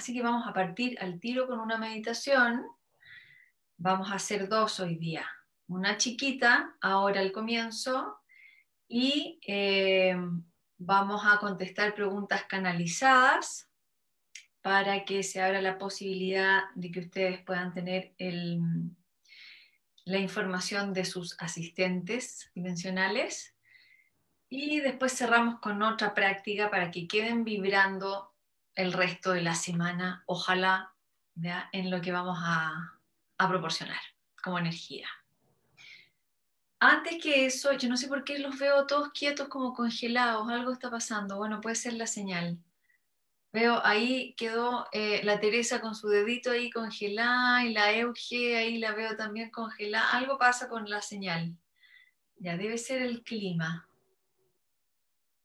Así que vamos a partir al tiro con una meditación. Vamos a hacer dos hoy día. Una chiquita, ahora al comienzo, y eh, vamos a contestar preguntas canalizadas para que se abra la posibilidad de que ustedes puedan tener la información de sus asistentes dimensionales. Y después cerramos con otra práctica para que queden vibrando el resto de la semana, ojalá, en lo que vamos a, proporcionar como energía. Antes que eso, yo no sé por qué los veo todos quietos como congelados, algo está pasando. Bueno, puede ser la señal. Veo ahí quedó eh, la Teresa con su dedito ahí congelada y la Euge ahí la veo también congelada. Algo pasa con la señal. Ya debe ser el clima.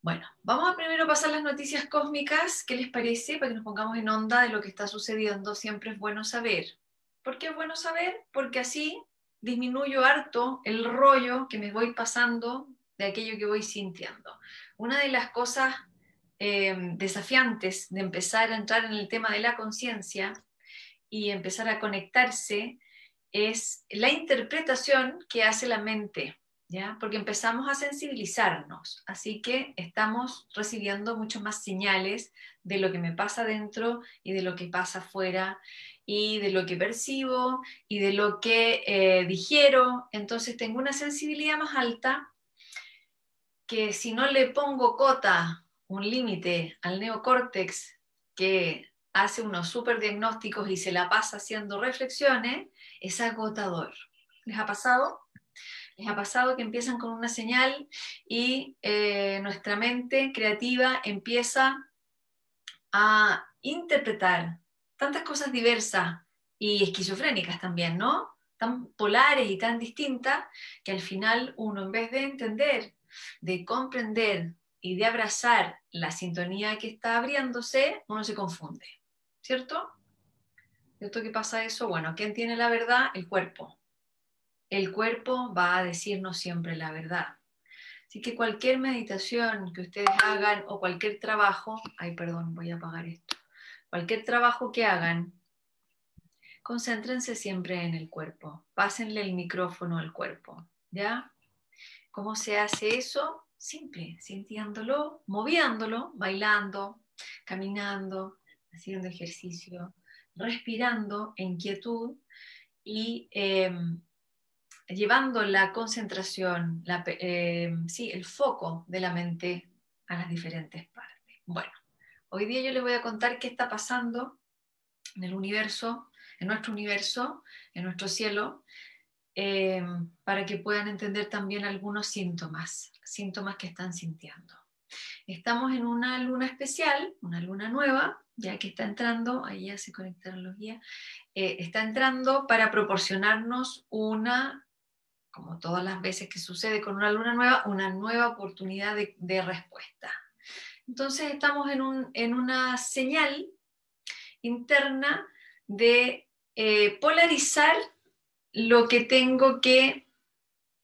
Bueno, vamos a primero pasar las noticias cósmicas. ¿Qué les parece? Para que nos pongamos en onda de lo que está sucediendo. Siempre es bueno saber. ¿Por qué es bueno saber? Porque así disminuyo harto el rollo que me voy pasando de aquello que voy sintiendo. Una de las cosas Em, desafiantes de empezar a entrar en el tema de la conciencia y empezar a conectarse es la interpretación que hace la mente, ¿ya? Porque empezamos a sensibilizarnos, así que estamos recibiendo mucho más señales de lo que me pasa dentro y de lo que pasa afuera y de lo que percibo y de lo que eh, digiero, entonces tengo una sensibilidad más alta que si no le pongo cota un límite al neocórtex que hace unos superdiagnósticos y se la pasa haciendo reflexiones, es agotador. ¿Les ha pasado? Les ha pasado que empiezan con una señal y eh, nuestra mente creativa empieza a interpretar tantas cosas diversas y esquizofrénicas también, ¿no? Tan polares y tan distintas que al final uno en vez de entender, de comprender, y de abrazar la sintonía que está abriéndose, uno se confunde, ¿cierto? ¿Cierto que pasa eso? Bueno, ¿quién tiene la verdad? El cuerpo. El cuerpo va a decirnos siempre la verdad. Así que cualquier meditación que ustedes hagan o cualquier trabajo, ay, perdón, voy a apagar esto. Cualquier trabajo que hagan, concéntrense siempre en el cuerpo. Pásenle el micrófono al cuerpo, ¿ya? ¿Cómo se hace eso? simple, sintiéndolo, moviéndolo, bailando, caminando, haciendo ejercicio, respirando en quietud y em, llevando la concentración, em, sí, el foco de la mente a las diferentes partes. Bueno, hoy día yo les voy a contar qué está pasando en el universo, en nuestro universo, en nuestro cielo, em, para que puedan entender también algunos síntomas síntomas que están sintiendo. Estamos en una luna especial, una luna nueva, ya que está entrando, ahí ya se conectaron los guías, eh, está entrando para proporcionarnos una, como todas las veces que sucede con una luna nueva, una nueva oportunidad de, respuesta. Entonces estamos en, una señal interna de eh, polarizar lo que tengo que,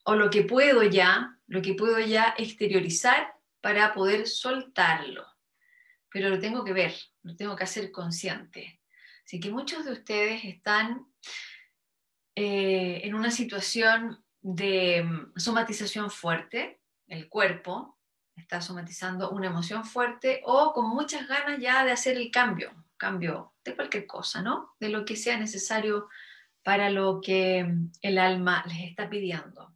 o lo que puedo ya lo que puedo ya exteriorizar para poder soltarlo. Pero lo tengo que ver, lo tengo que hacer consciente. Así que muchos de ustedes están eh, en una situación de mm, somatización fuerte, el cuerpo está somatizando una emoción fuerte o con muchas ganas ya de hacer el cambio, cambio de cualquier cosa, ¿no? De lo que sea necesario para lo que mm, el alma les está pidiendo.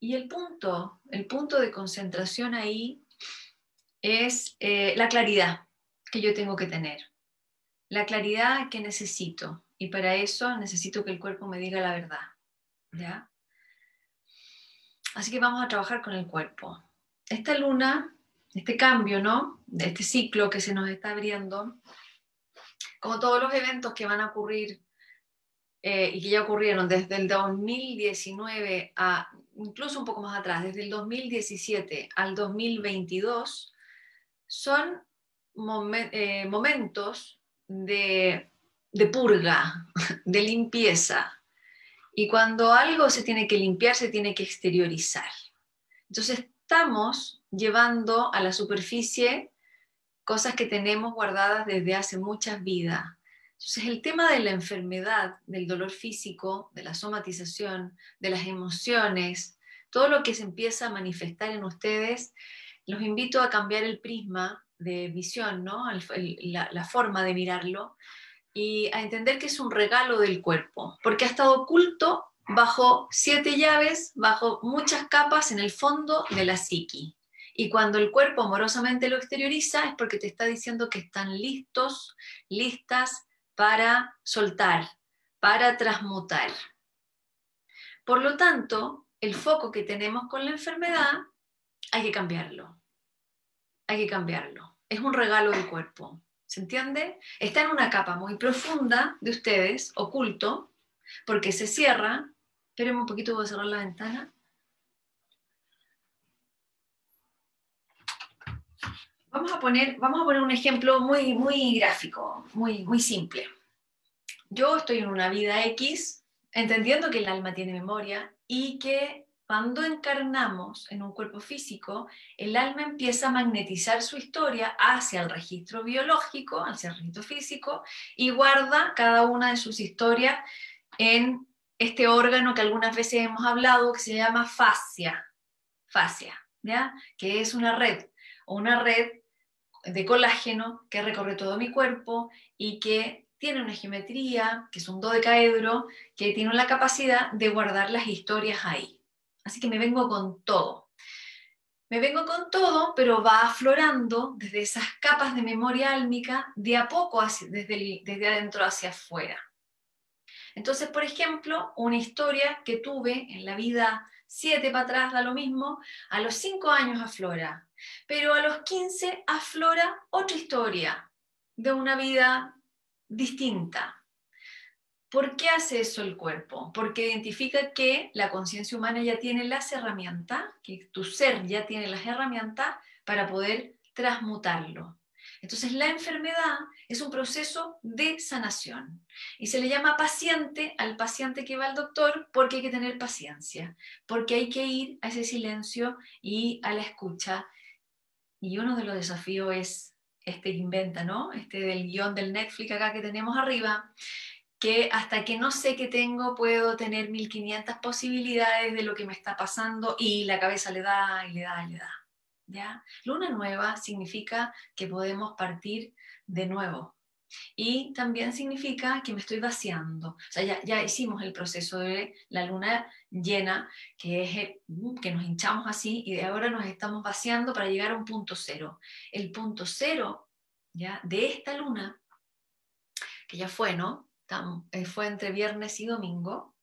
Y el punto, el punto de concentración ahí es eh, la claridad que yo tengo que tener, la claridad que necesito. Y para eso necesito que el cuerpo me diga la verdad. ¿ya? Así que vamos a trabajar con el cuerpo. Esta luna, este cambio, ¿no? De este ciclo que se nos está abriendo, como todos los eventos que van a ocurrir eh, y que ya ocurrieron desde el 2019 a incluso un poco más atrás, desde el 2017 al 2022, son eh, momentos de, de purga, de limpieza. Y cuando algo se tiene que limpiar, se tiene que exteriorizar. Entonces estamos llevando a la superficie cosas que tenemos guardadas desde hace muchas vidas. Entonces, el tema de la enfermedad, del dolor físico, de la somatización, de las emociones, todo lo que se empieza a manifestar en ustedes, los invito a cambiar el prisma de visión, ¿no? la, la forma de mirarlo y a entender que es un regalo del cuerpo, porque ha estado oculto bajo siete llaves, bajo muchas capas en el fondo de la psiqui. Y cuando el cuerpo amorosamente lo exterioriza es porque te está diciendo que están listos, listas para soltar, para transmutar. Por lo tanto, el foco que tenemos con la enfermedad hay que cambiarlo. Hay que cambiarlo. Es un regalo del cuerpo. ¿Se entiende? Está en una capa muy profunda de ustedes, oculto, porque se cierra. Espérenme un poquito, voy a cerrar la ventana. Vamos a poner, vamos a poner un ejemplo muy, muy gráfico, muy, muy simple. Yo estoy en una vida X, entendiendo que el alma tiene memoria y que cuando encarnamos en un cuerpo físico, el alma empieza a magnetizar su historia hacia el registro biológico, hacia el registro físico, y guarda cada una de sus historias en este órgano que algunas veces hemos hablado, que se llama fascia, fascia, ¿ya? que es una red, una red de colágeno que recorre todo mi cuerpo y que tiene una geometría, que es un dodecaedro, que tiene la capacidad de guardar las historias ahí. Así que me vengo con todo. Me vengo con todo, pero va aflorando desde esas capas de memoria álmica de a poco desde, desde adentro hacia afuera. Entonces, por ejemplo, una historia que tuve en la vida 7 para atrás da lo mismo, a los 5 años aflora, pero a los 15 aflora otra historia de una vida distinta. ¿Por qué hace eso el cuerpo? Porque identifica que la conciencia humana ya tiene las herramientas, que tu ser ya tiene las herramientas para poder transmutarlo. Entonces la enfermedad es un proceso de sanación y se le llama paciente al paciente que va al doctor porque hay que tener paciencia, porque hay que ir a ese silencio y a la escucha. Y uno de los desafíos es este que inventa, ¿no? Este del guion del Netflix acá que tenemos arriba, que hasta que no sé qué tengo puedo tener 1500 posibilidades de lo que me está pasando y la cabeza le da y le da y le da. ¿ya? Luna nueva significa que podemos partir de nuevo. Y también significa que me estoy vaciando. O sea, ya, ya hicimos el proceso de la luna llena, que es uh, que nos hinchamos así y de ahora nos estamos vaciando para llegar a un punto cero. El punto cero ¿ya? de esta luna, que ya fue, ¿no? Eh, fue entre viernes y domingo,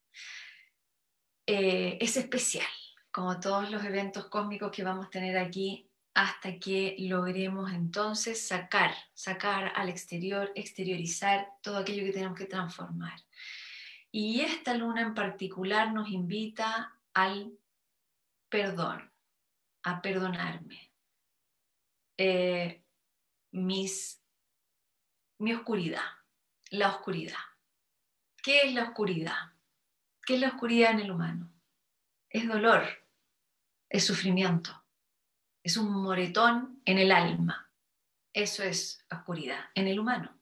eh, es especial como todos los eventos cósmicos que vamos a tener aquí, hasta que logremos entonces sacar, sacar al exterior, exteriorizar todo aquello que tenemos que transformar. Y esta luna en particular nos invita al perdón, a perdonarme. Eh, mis, mi oscuridad, la oscuridad. ¿Qué es la oscuridad? ¿Qué es la oscuridad en el humano? Es dolor, es sufrimiento, es un moretón en el alma. Eso es oscuridad en el humano.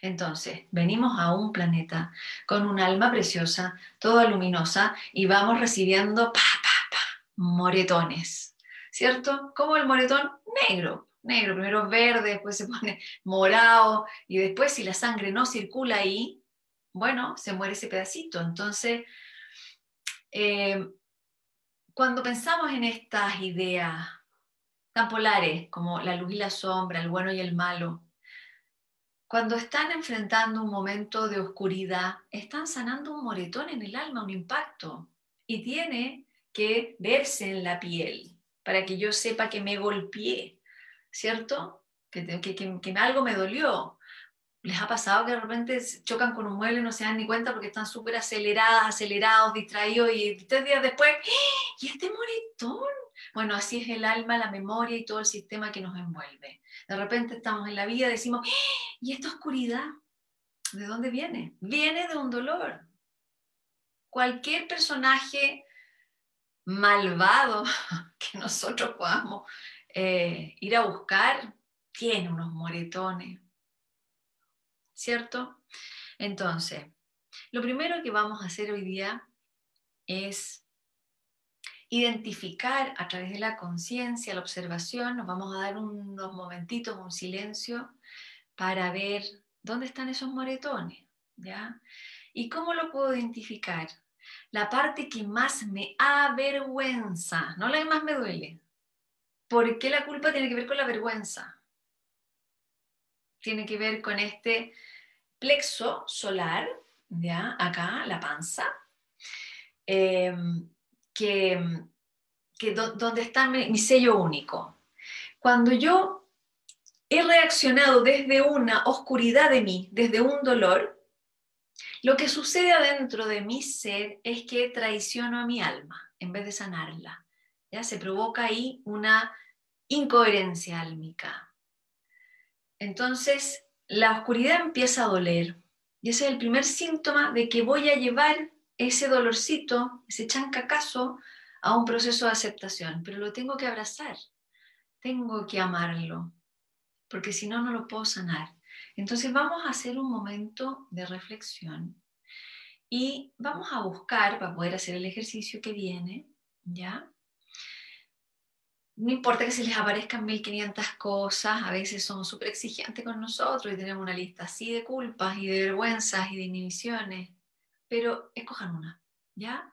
Entonces, venimos a un planeta con un alma preciosa, toda luminosa, y vamos recibiendo pa, pa, pa, moretones, ¿cierto? Como el moretón negro, negro, primero verde, después se pone morado, y después si la sangre no circula ahí, bueno, se muere ese pedacito. Entonces, eh, cuando pensamos en estas ideas tan polares como la luz y la sombra, el bueno y el malo, cuando están enfrentando un momento de oscuridad, están sanando un moretón en el alma, un impacto, y tiene que verse en la piel para que yo sepa que me golpeé, ¿cierto? Que, que, que algo me dolió, ¿Les ha pasado que de repente chocan con un mueble y no se dan ni cuenta porque están súper aceleradas, acelerados, distraídos y tres días después, ¡Ah! ¿y este moretón? Bueno, así es el alma, la memoria y todo el sistema que nos envuelve. De repente estamos en la vida y decimos, ¡Ah! ¿y esta oscuridad? ¿De dónde viene? Viene de un dolor. Cualquier personaje malvado que nosotros podamos eh, ir a buscar tiene unos moretones, ¿cierto? Entonces, lo primero que vamos a hacer hoy día es identificar a través de la conciencia, la observación, nos vamos a dar unos momentitos, un silencio, para ver dónde están esos moretones, ¿ya? ¿Y cómo lo puedo identificar? La parte que más me avergüenza, no la que más me duele. ¿Por qué la culpa tiene que ver con la vergüenza? Tiene que ver con este plexo solar, ¿ya? Acá, la panza, em, que, donde está mi sello único. Cuando yo he reaccionado desde una oscuridad de mí, desde un dolor, lo que sucede adentro de mi ser es que traiciono a mi alma en vez de sanarla. ¿ya? Se provoca ahí una incoherencia álmica. Entonces, la oscuridad empieza a doler. Y ese es el primer síntoma de que voy a llevar ese dolorcito, ese chancacazo, a un proceso de aceptación. Pero lo tengo que abrazar, tengo que amarlo, porque si no, no lo puedo sanar. Entonces vamos a hacer un momento de reflexión y vamos a buscar, para poder hacer el ejercicio que viene, ¿ya? No importa que se les aparezcan 1500 cosas, a veces somos súper exigentes con nosotros y tenemos una lista así de culpas y de vergüenzas y de inhibiciones, pero escojan una, ¿ya?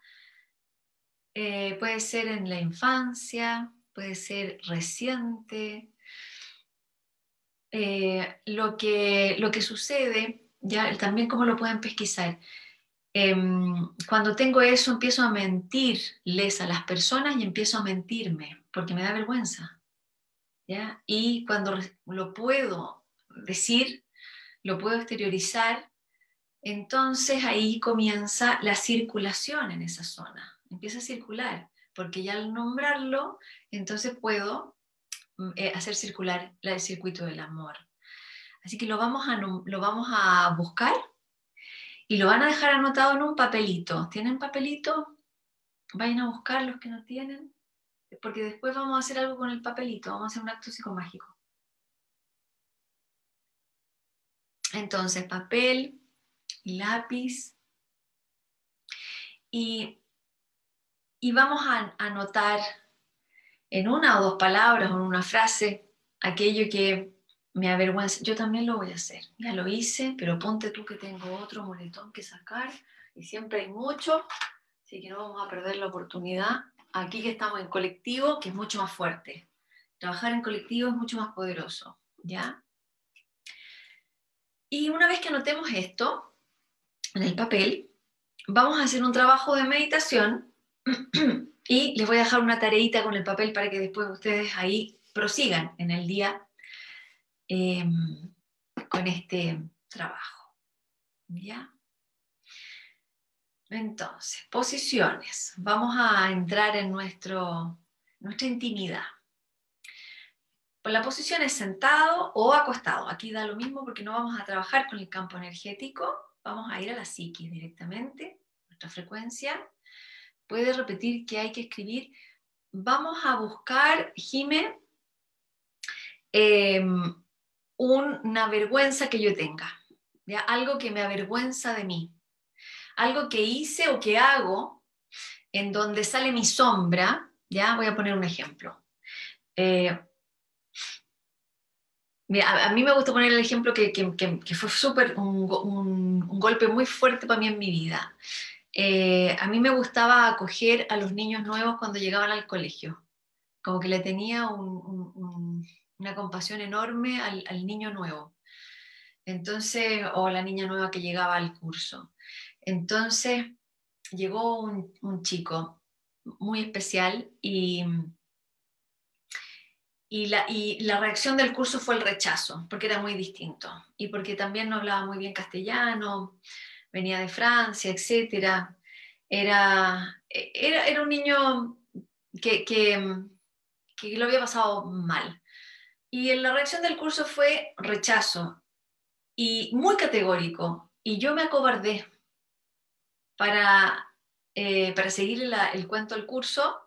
Eh, puede ser en la infancia, puede ser reciente, eh, lo, que, lo que sucede, ya también cómo lo pueden pesquisar. Em, cuando tengo eso empiezo a mentirles a las personas y empiezo a mentirme, porque me da vergüenza. ¿ya? Y cuando lo puedo decir, lo puedo exteriorizar, entonces ahí comienza la circulación en esa zona, empieza a circular, porque ya al nombrarlo, entonces puedo Mm, eh, hacer circular el circuito del amor. Así que lo vamos, a, lo vamos a buscar y lo van a dejar anotado en un papelito. ¿Tienen papelito? Vayan a buscar los que no tienen, porque después vamos a hacer algo con el papelito, vamos a hacer un acto psicomágico. Entonces, papel, lápiz y, y vamos a anotar en una o dos palabras o en una frase aquello que me avergüenza. Yo también lo voy a hacer. Ya lo hice, pero ponte tú que tengo otro moletón que sacar y siempre hay mucho, así que no vamos a perder la oportunidad. Aquí que estamos en colectivo, que es mucho más fuerte. Trabajar en colectivo es mucho más poderoso, ¿ya? Y una vez que anotemos esto en el papel, vamos a hacer un trabajo de meditación Y les voy a dejar una tareita con el papel para que después ustedes ahí prosigan en el día em, con este trabajo. ¿Ya? Entonces, posiciones. Vamos a entrar en nuestro, nuestra intimidad. La posición es sentado o acostado. Aquí da lo mismo porque no vamos a trabajar con el campo energético. Vamos a ir a la psiquis directamente, nuestra frecuencia puede repetir que hay que escribir. Vamos a buscar, Jime, em, una vergüenza que yo tenga, ¿ya? algo que me avergüenza de mí, algo que hice o que hago en donde sale mi sombra, ya voy a poner un ejemplo. Eh, a, mí me gusta poner el ejemplo que, fue súper un, un, golpe muy fuerte para mí en mi vida. Eh, a mí me gustaba acoger a los niños nuevos cuando llegaban al colegio, como que le tenía una compasión enorme al, niño nuevo. Entonces, o la niña nueva que llegaba al curso. Entonces, llegó un, chico muy especial y, la, reacción del curso fue el rechazo, porque era muy distinto y porque también no hablaba muy bien castellano venía de Francia, etc. Era, era, un niño que, que, que, lo había pasado mal. Y la reacción del curso fue rechazo y muy categórico. Y yo me acobardé para, eh, seguir el cuento del curso.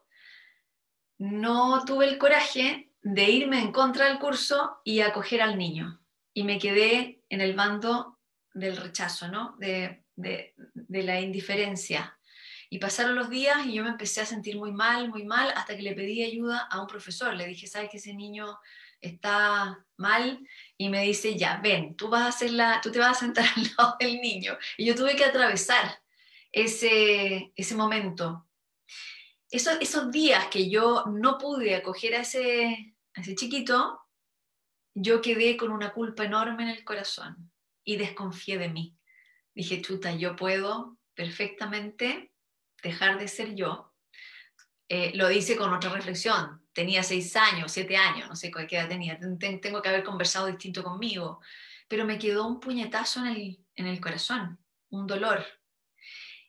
No tuve el coraje de irme en contra del curso y acoger al niño. Y me quedé en el bando del rechazo, ¿no? De, de, de la indiferencia. Y pasaron los días y yo me empecé a sentir muy mal, muy mal, hasta que le pedí ayuda a un profesor. Le dije, ¿sabes que ese niño está mal? Y me dice, ya, ven, tú, vas a hacer la, tú te vas a sentar al lado del niño. Y yo tuve que atravesar ese, ese momento. Esos, esos días que yo no pude acoger a ese, a ese chiquito, yo quedé con una culpa enorme en el corazón y desconfié de mí. Dije, chuta, yo puedo perfectamente dejar de ser yo. Eh, lo dice con otra reflexión. Tenía seis años, siete años, no sé qué edad tenía. Tengo que haber conversado distinto conmigo. Pero me quedó un puñetazo en el, en el corazón, un dolor.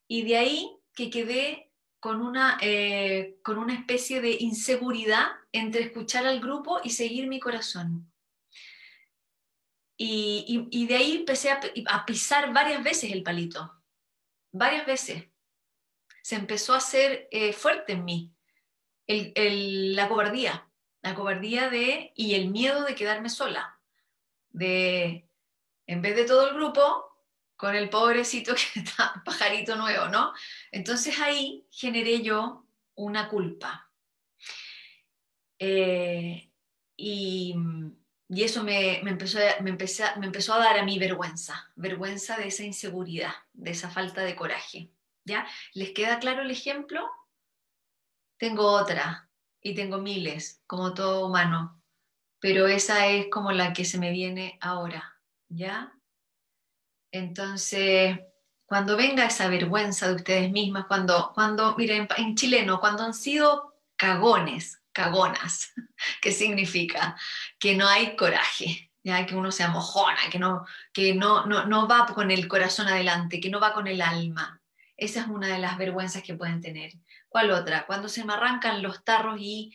Y de ahí que quedé con una, eh, con una especie de inseguridad entre escuchar al grupo y seguir mi corazón. Y, y, de ahí empecé a, pisar varias veces el palito, varias veces se empezó a hacer eh, fuerte en mí. El, la cobardía, la cobardía de, y el miedo de quedarme sola, de, en vez de todo el grupo, con el pobrecito que está, pajarito nuevo, ¿no? Entonces ahí generé yo una culpa. Eh, y, y, eso me, me, empezó, me, me empezó a dar a mí vergüenza, vergüenza de esa inseguridad, de esa falta de coraje. ¿Ya? ¿Les queda claro el ejemplo? Tengo otra y tengo miles, como todo humano, pero esa es como la que se me viene ahora, ¿ya? Entonces, cuando venga esa vergüenza de ustedes mismas, cuando, cuando miren, en chileno, cuando han sido cagones, cagonas, ¿qué significa? Que no hay coraje, ya que uno se amojona, que no, que no, no, no va con el corazón adelante, que no va con el alma. Esa es una de las vergüenzas que pueden tener. ¿Cuál otra? Cuando se me arrancan los tarros y,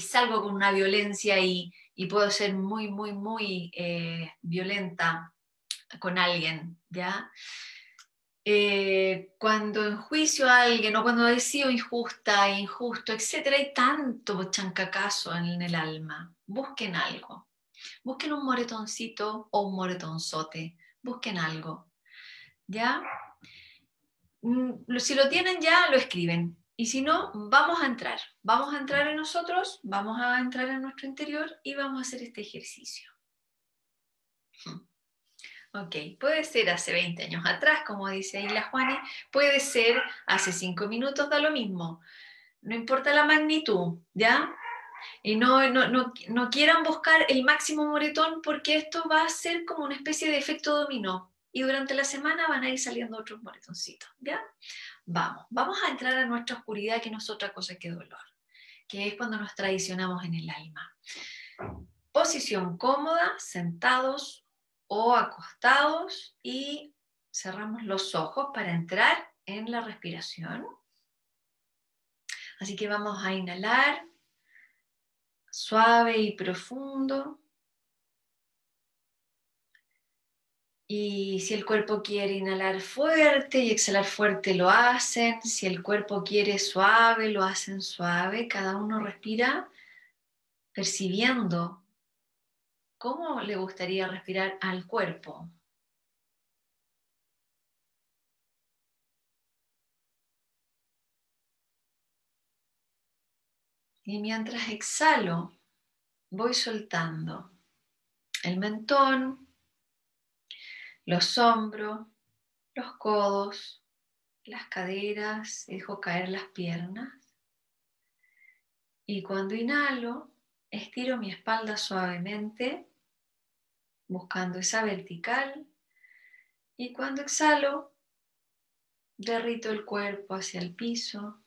salgo con una violencia y, puedo ser muy, muy, muy eh, violenta con alguien, ¿ya? Eh, cuando enjuicio a alguien o cuando he sido injusta, injusto, etcétera, hay tanto chancacazo en el alma. Busquen algo. Busquen un moretoncito o un moretonzote. Busquen algo. ¿Ya? Mm, si lo tienen ya, lo escriben. Y si no, vamos a entrar. Vamos a entrar en nosotros, vamos a entrar en nuestro interior y vamos a hacer este ejercicio. Ok, puede ser hace 20 años atrás, como dice ahí la Juani, puede ser hace 5 minutos, da lo mismo. No importa la magnitud, ¿ya? Y no, no, no, no quieran buscar el máximo moretón porque esto va a ser como una especie de efecto dominó y durante la semana van a ir saliendo otros moretoncitos, ¿ya? Vamos, vamos a entrar a nuestra oscuridad que no es otra cosa que dolor, que es cuando nos traicionamos en el alma. Posición cómoda, sentados o acostados y cerramos los ojos para entrar en la respiración. Así que vamos a inhalar suave y profundo. Y si el cuerpo quiere inhalar fuerte y exhalar fuerte, lo hacen. Si el cuerpo quiere suave, lo hacen suave. Cada uno respira percibiendo cómo le gustaría respirar al cuerpo. Y mientras exhalo, voy soltando el mentón, los hombros, los codos, las caderas, dejo caer las piernas. Y cuando inhalo, estiro mi espalda suavemente, buscando esa vertical. Y cuando exhalo, derrito el cuerpo hacia el piso.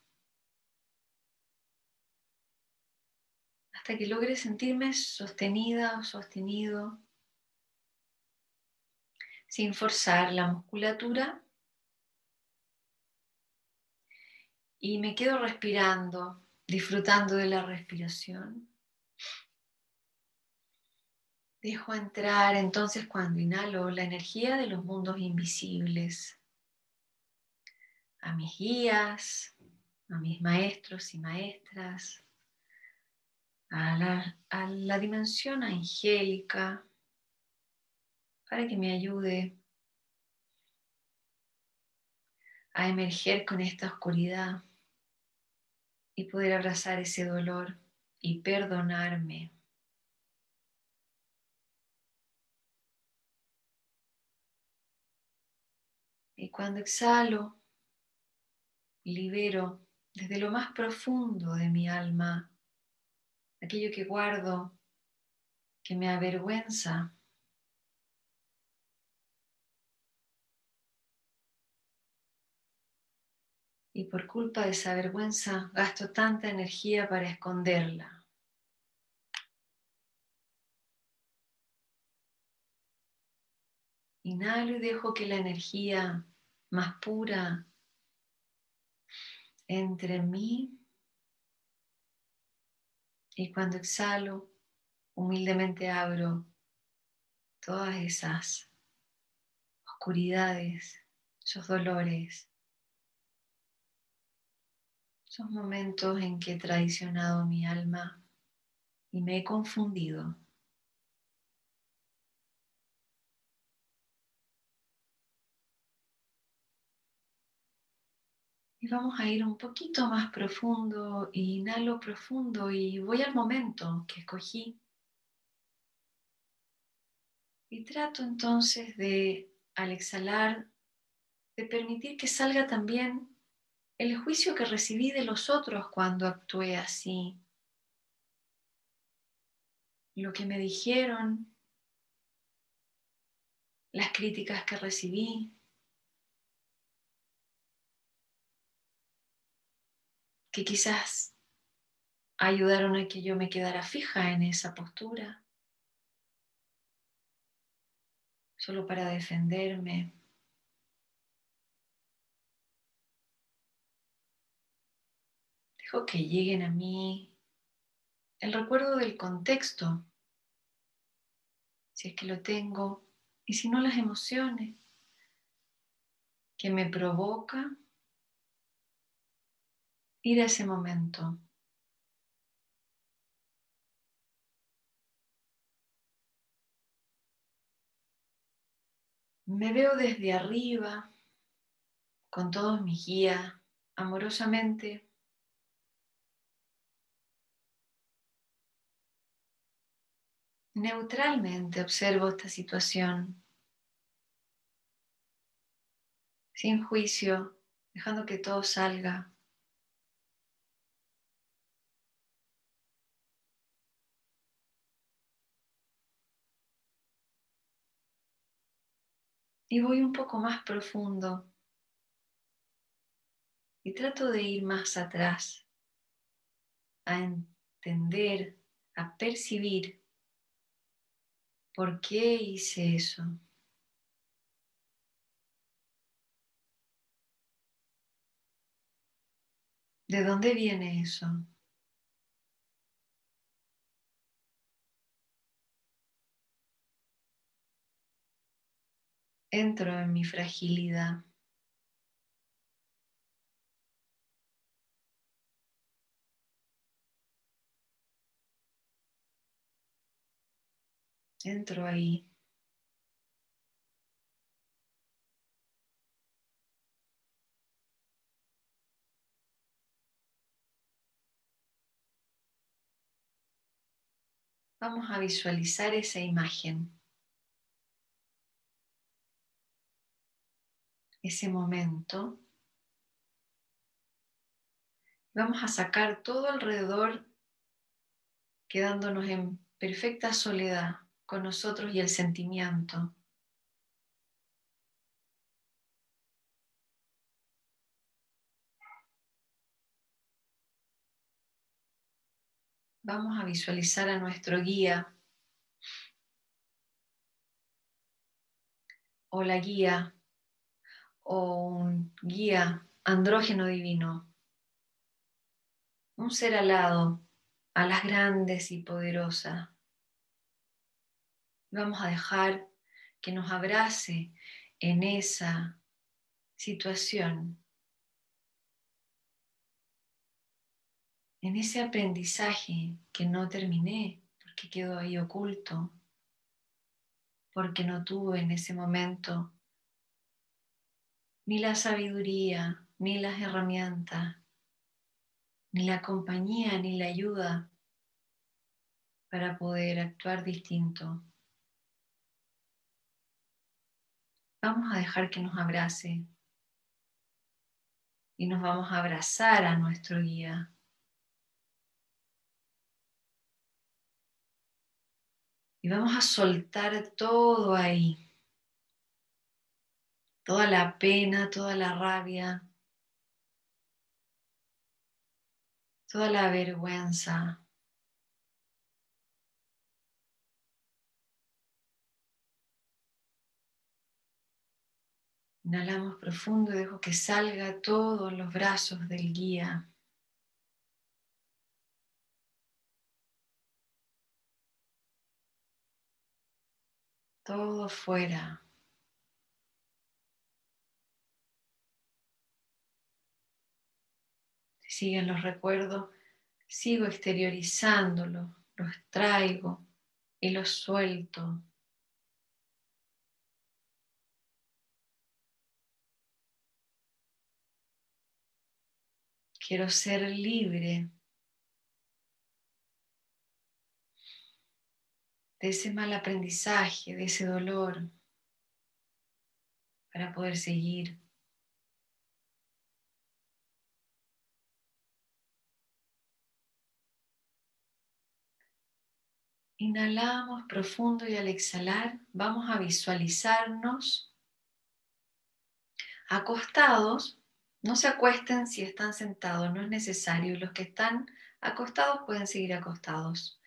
Hasta que logre sentirme sostenida o sostenido sin forzar la musculatura. Y me quedo respirando, disfrutando de la respiración. Dejo entrar entonces cuando inhalo la energía de los mundos invisibles a mis guías, a mis maestros y maestras, a la, a la dimensión angélica para que me ayude a emerger con esta oscuridad y poder abrazar ese dolor y perdonarme. Y cuando exhalo, libero desde lo más profundo de mi alma aquello que guardo, que me avergüenza. Y por culpa de esa vergüenza gasto tanta energía para esconderla. Inhalo y dejo que la energía más pura entre mí y cuando exhalo, humildemente abro todas esas oscuridades, esos dolores, esos momentos en que he traicionado mi alma y me he confundido. Vamos a ir un poquito más profundo, inhalo profundo y voy al momento que escogí. Y trato entonces de, al exhalar, de permitir que salga también el juicio que recibí de los otros cuando actué así. Lo que me dijeron, las críticas que recibí, que quizás ayudaron a que yo me quedara fija en esa postura, solo para defenderme. Dejo que lleguen a mí el recuerdo del contexto, si es que lo tengo, y si no las emociones que me provoca ir a ese momento. Me veo desde arriba, con todos mis guías, amorosamente. Neutralmente observo esta situación, sin juicio, dejando que todo salga. Y voy un poco más profundo. Y trato de ir más atrás, a entender, a percibir por qué hice eso. ¿De dónde viene eso? Entro en mi fragilidad. Entro ahí. Vamos a visualizar esa imagen. Ese momento. Vamos a sacar todo alrededor, quedándonos en perfecta soledad con nosotros y el sentimiento. Vamos a visualizar a nuestro guía o la guía o un guía andrógeno divino, un ser alado, las grandes y poderosas. Vamos a dejar que nos abrace en esa situación, en ese aprendizaje que no terminé, porque quedó ahí oculto, porque no tuve en ese momento ni la sabiduría, ni las herramientas, ni la compañía, ni la ayuda para poder actuar distinto. Vamos a dejar que nos abrace y nos vamos a abrazar a nuestro guía. Y vamos a soltar todo ahí. Toda la pena, toda la rabia, toda la vergüenza. Inhalamos profundo y dejo que salga todos los brazos del guía. Todo fuera. Siguen los recuerdos, sigo exteriorizándolos, los traigo y los suelto. Quiero ser libre de ese mal aprendizaje, de ese dolor, para poder seguir. Inhalamos profundo y al exhalar vamos a visualizarnos acostados no se acuesten si están sentados, no es necesario. Los que están acostados pueden seguir acostados.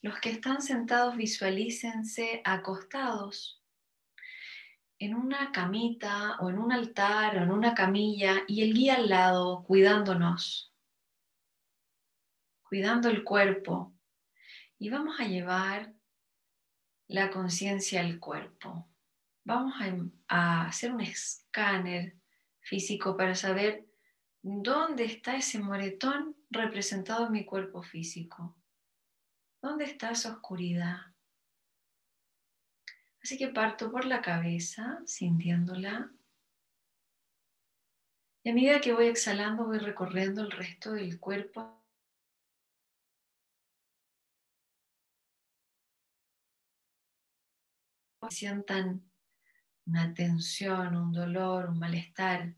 Los que están sentados visualícense acostados en una camita o en un altar o en una camilla y el guía al lado cuidándonos, cuidando el cuerpo. Y vamos a llevar la conciencia al cuerpo. Vamos a, a hacer un escáner físico para saber dónde está ese moretón representado en mi cuerpo físico. ¿Dónde está esa oscuridad? Así que parto por la cabeza, sintiéndola. Y a medida que voy exhalando, voy recorriendo el resto del cuerpo. Sientan una tensión, un dolor, un malestar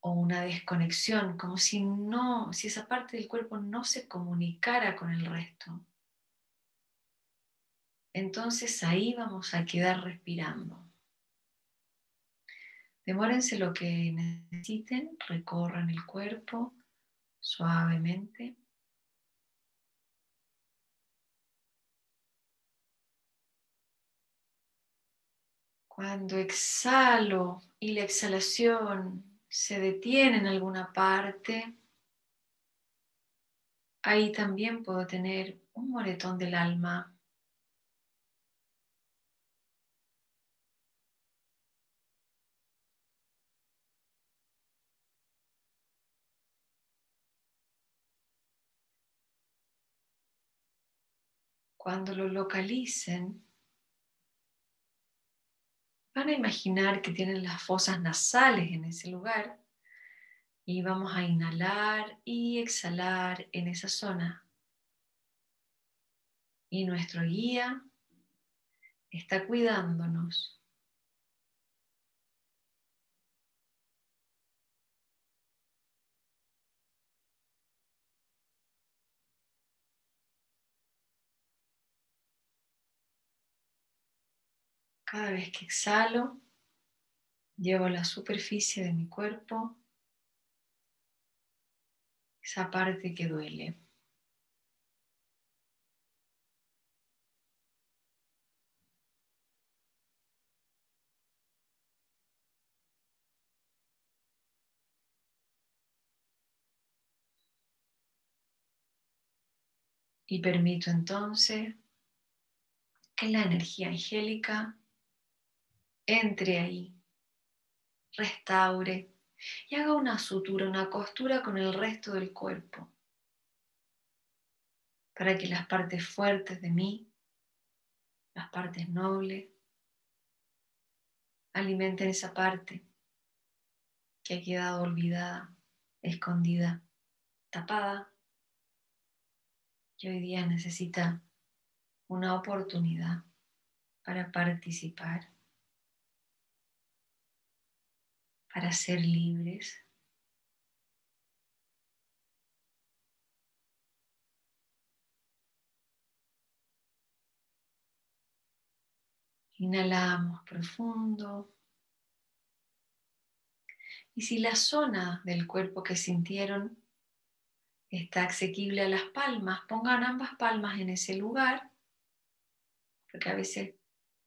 o una desconexión, como si no, si esa parte del cuerpo no se comunicara con el resto. Entonces ahí vamos a quedar respirando. Demórense lo que necesiten, recorran el cuerpo suavemente. Cuando exhalo y la exhalación se detiene en alguna parte, ahí también puedo tener un moretón del alma. Cuando lo localicen, Van a imaginar que tienen las fosas nasales en ese lugar y vamos a inhalar y exhalar en esa zona. Y nuestro guía está cuidándonos. Cada vez que exhalo, llevo la superficie de mi cuerpo, esa parte que duele. Y permito entonces que la energía angélica entre ahí, restaure y haga una sutura, una costura con el resto del cuerpo. para que las partes fuertes de mí, las partes nobles, alimenten esa parte que ha quedado olvidada, escondida, tapada, que hoy día necesita una oportunidad para participar, para ser libres. Inhalamos profundo. Y si la zona del cuerpo que sintieron está asequible a las palmas, pongan ambas palmas en ese lugar, porque a veces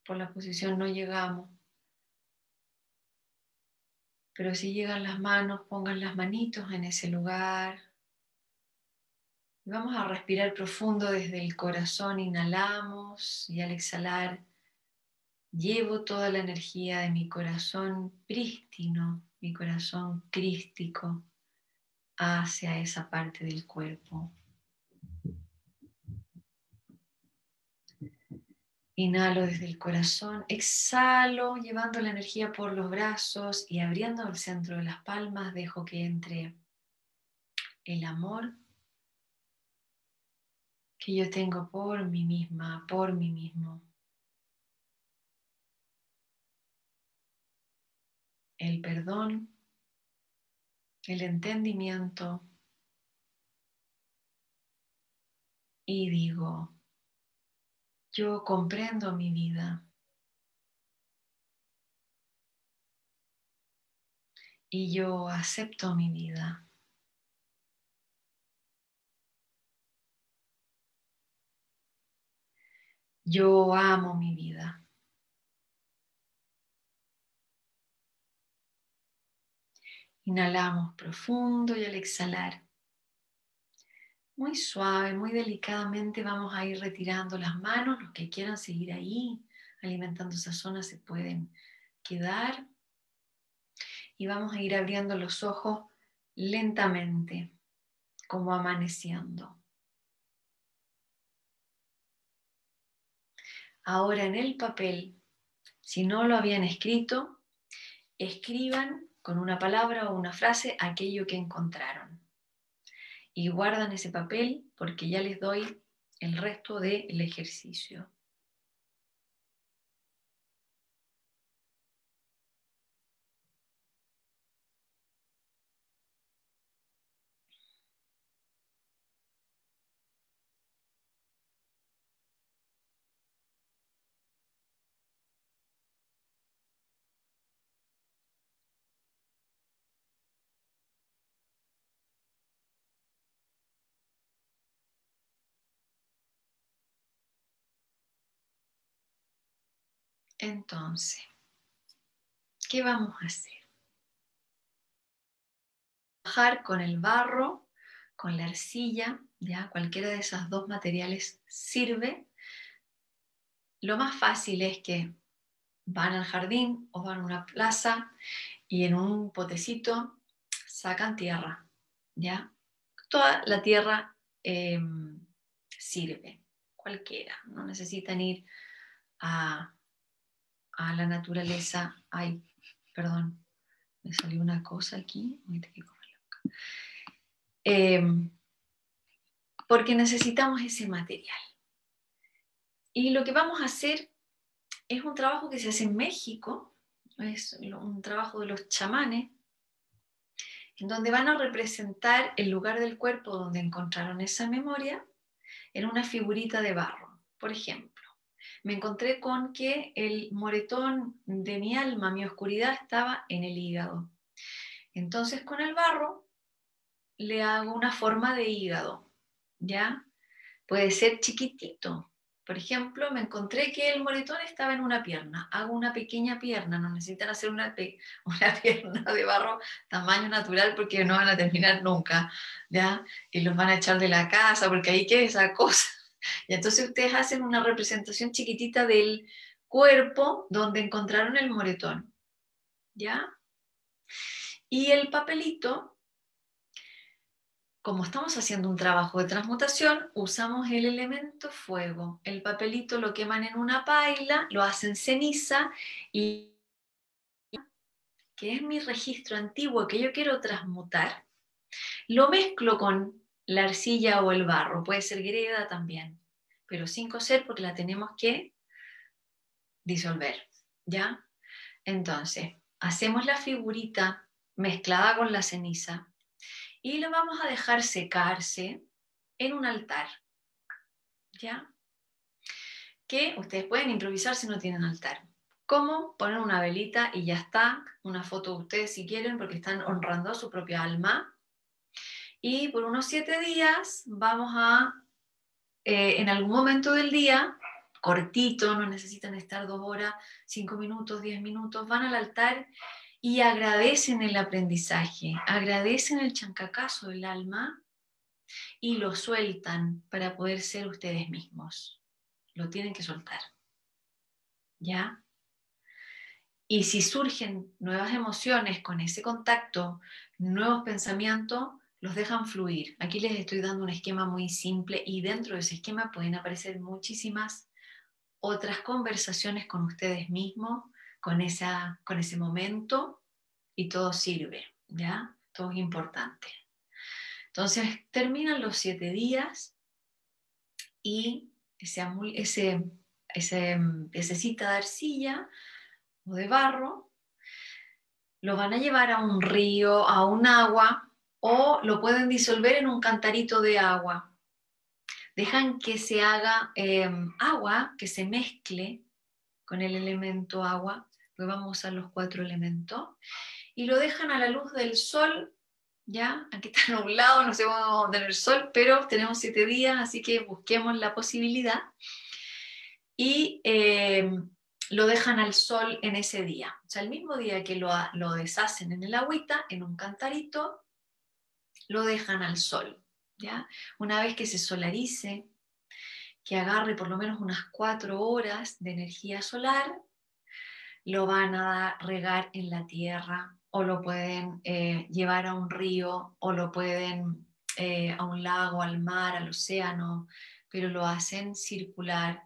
por la posición no llegamos. Pero si llegan las manos, pongan las manitos en ese lugar. Vamos a respirar profundo desde el corazón, inhalamos y al exhalar llevo toda la energía de mi corazón prístino mi corazón crístico hacia esa parte del cuerpo. Inhalo desde el corazón, exhalo llevando la energía por los brazos y abriendo el centro de las palmas, dejo que entre el amor que yo tengo por mí misma, por mí mismo. el perdón, el entendimiento y digo, yo comprendo mi vida y yo acepto mi vida. Yo amo mi vida. Inhalamos profundo y al exhalar, muy suave, muy delicadamente vamos a ir retirando las manos. Los que quieran seguir ahí alimentando esa zona se pueden quedar. Y vamos a ir abriendo los ojos lentamente, como amaneciendo. Ahora en el papel, si no lo habían escrito, escriban con una palabra o una frase aquello que encontraron. Y guardan ese papel porque ya les doy el resto del ejercicio. Entonces, ¿qué vamos a hacer? Trabajar con el barro, con la arcilla, ya cualquiera de esos dos materiales sirve. Lo más fácil es que van al jardín o van a una plaza y en un potecito sacan tierra, ¿ya? Toda la tierra em, sirve, cualquiera, no necesitan ir a a la naturaleza. Ay, perdón, me salió una cosa aquí. Em, porque necesitamos ese material. Y lo que vamos a hacer es un trabajo que se hace en México, es un trabajo de los chamanes, en donde van a representar el lugar del cuerpo donde encontraron esa memoria en una figurita de barro. Por ejemplo, me encontré con que el moretón de mi alma, mi oscuridad, estaba en el hígado. Entonces con el barro le hago una forma de hígado, ¿ya? Puede ser chiquitito. Por ejemplo, me encontré que el moretón estaba en una pierna. Hago una pequeña pierna, no necesitan hacer una, una pierna de barro tamaño natural porque no van a terminar nunca, ¿ya? Y los van a echar de la casa porque ahí queda esa cosa. Y entonces ustedes hacen una representación chiquitita del cuerpo donde encontraron el moretón. ¿Ya? Y el papelito, como estamos haciendo un trabajo de transmutación, usamos el elemento fuego. El papelito lo queman en una paila, lo hacen ceniza y que es mi registro antiguo que yo quiero transmutar, lo mezclo con la arcilla o el barro, puede ser greda también, pero sin coser porque la tenemos que disolver, ¿ya? Entonces, hacemos la figurita mezclada con la ceniza y lo vamos a dejar secarse en un altar. ¿Ya? Que ustedes pueden improvisar si no tienen altar. ¿Cómo? Poner una velita y ya está. Una foto de ustedes si quieren porque están honrando a su propia alma. Y por unos siete días vamos a, eh, en algún momento del día, cortito, no necesitan estar dos horas, cinco minutos, diez minutos, van al altar y agradecen el aprendizaje, agradecen el chancacazo del alma y lo sueltan para poder ser ustedes mismos. Lo tienen que soltar. ¿Ya? Y si surgen nuevas emociones con ese contacto, nuevos pensamientos, los dejan fluir. Aquí les estoy dando un esquema muy simple y dentro de ese esquema pueden aparecer muchísimas otras conversaciones con ustedes mismos con, esa, con ese momento y todo sirve, ¿ya? Todo es importante. Entonces terminan los siete días y ese, ese, ese, ese cita de arcilla o de barro lo van a llevar a un río, a un agua o lo pueden disolver en un cantarito de agua. Dejan que se haga em, agua, que se mezcle con el elemento agua. Vamos a los cuatro elementos, y lo dejan a la luz del sol, ya, aquí está nublado, no sé cómo vamos a tener sol, pero tenemos siete días, así que busquemos la posibilidad, y eh, lo dejan al sol en ese día, o sea, el mismo día que lo, lo deshacen en el agüita, en un cantarito, lo dejan al sol, ¿ya? Una vez que se solarice, que agarre por lo menos unas cuatro horas de energía solar, lo van a regar en la tierra o lo pueden eh, llevar a un río o lo pueden eh, a un lago, al mar, al océano, pero lo hacen circular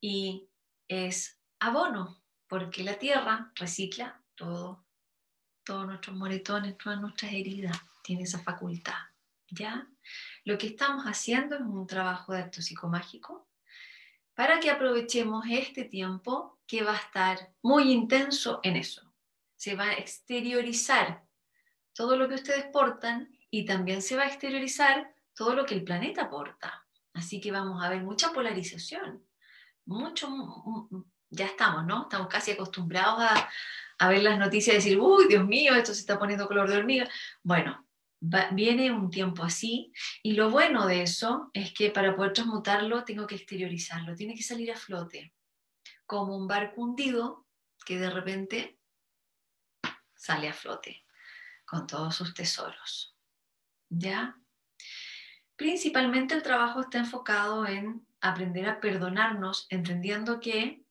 y es abono, porque la tierra recicla todo, todos nuestros moretones, todas nuestras heridas, tiene esa facultad. ¿Ya? Lo que estamos haciendo es un trabajo de acto psicomágico para que aprovechemos este tiempo que va a estar muy intenso en eso. Se va a exteriorizar todo lo que ustedes portan y también se va a exteriorizar todo lo que el planeta porta. Así que vamos a ver mucha polarización, mucho, ya estamos, ¿no? Estamos casi acostumbrados a, a ver las noticias y decir, uy, Dios mío, esto se está poniendo color de hormiga. Bueno, viene un tiempo así y lo bueno de eso es que para poder transmutarlo tengo que exteriorizarlo, tiene que salir a flote, como un barco hundido que de repente sale a flote con todos sus tesoros. ¿Ya? Principalmente el trabajo está enfocado en aprender a perdonarnos, entendiendo que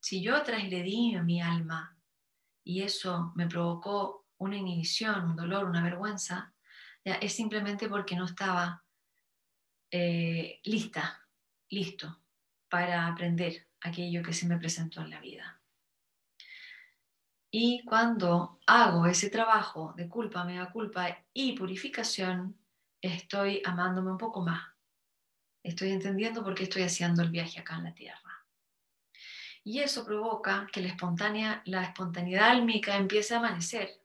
si yo transgredí a mi alma y eso me provocó una inhibición, un dolor, una vergüenza, ya, es simplemente porque no estaba eh, lista, listo para aprender aquello que se me presentó en la vida. Y cuando hago ese trabajo de culpa, mega culpa y purificación, estoy amándome un poco más. Estoy entendiendo por qué estoy haciendo el viaje acá en la Tierra. Y eso provoca que la, espontánea, la espontaneidad álmica empiece a amanecer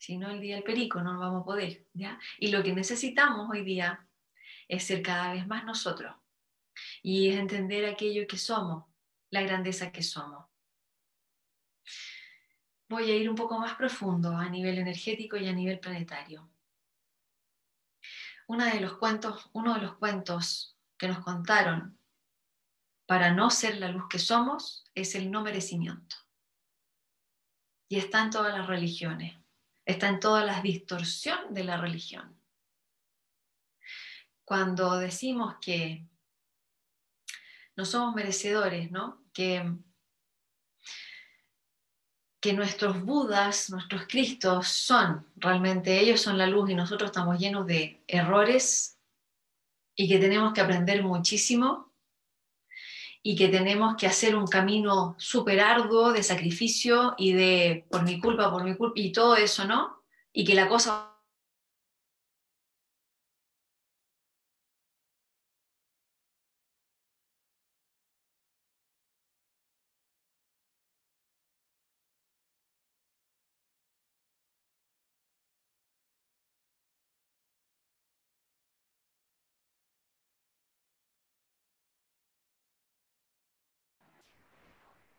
si no el día del perico no vamos a poder, ¿ya? Y lo que necesitamos hoy día es ser cada vez más nosotros y es entender aquello que somos, la grandeza que somos. Voy a ir un poco más profundo a nivel energético y a nivel planetario. Uno de los cuentos, uno de los cuentos que nos contaron para no ser la luz que somos es el no merecimiento. Y está en todas las religiones está en todas las distorsión de la religión. Cuando decimos que no somos merecedores, ¿no? Que que nuestros Budas, nuestros Cristos son realmente, ellos son la luz y nosotros estamos llenos de errores y que tenemos que aprender muchísimo y que tenemos que hacer un camino súper arduo de sacrificio y de por mi culpa, por mi culpa y todo eso, ¿no? Y que la cosa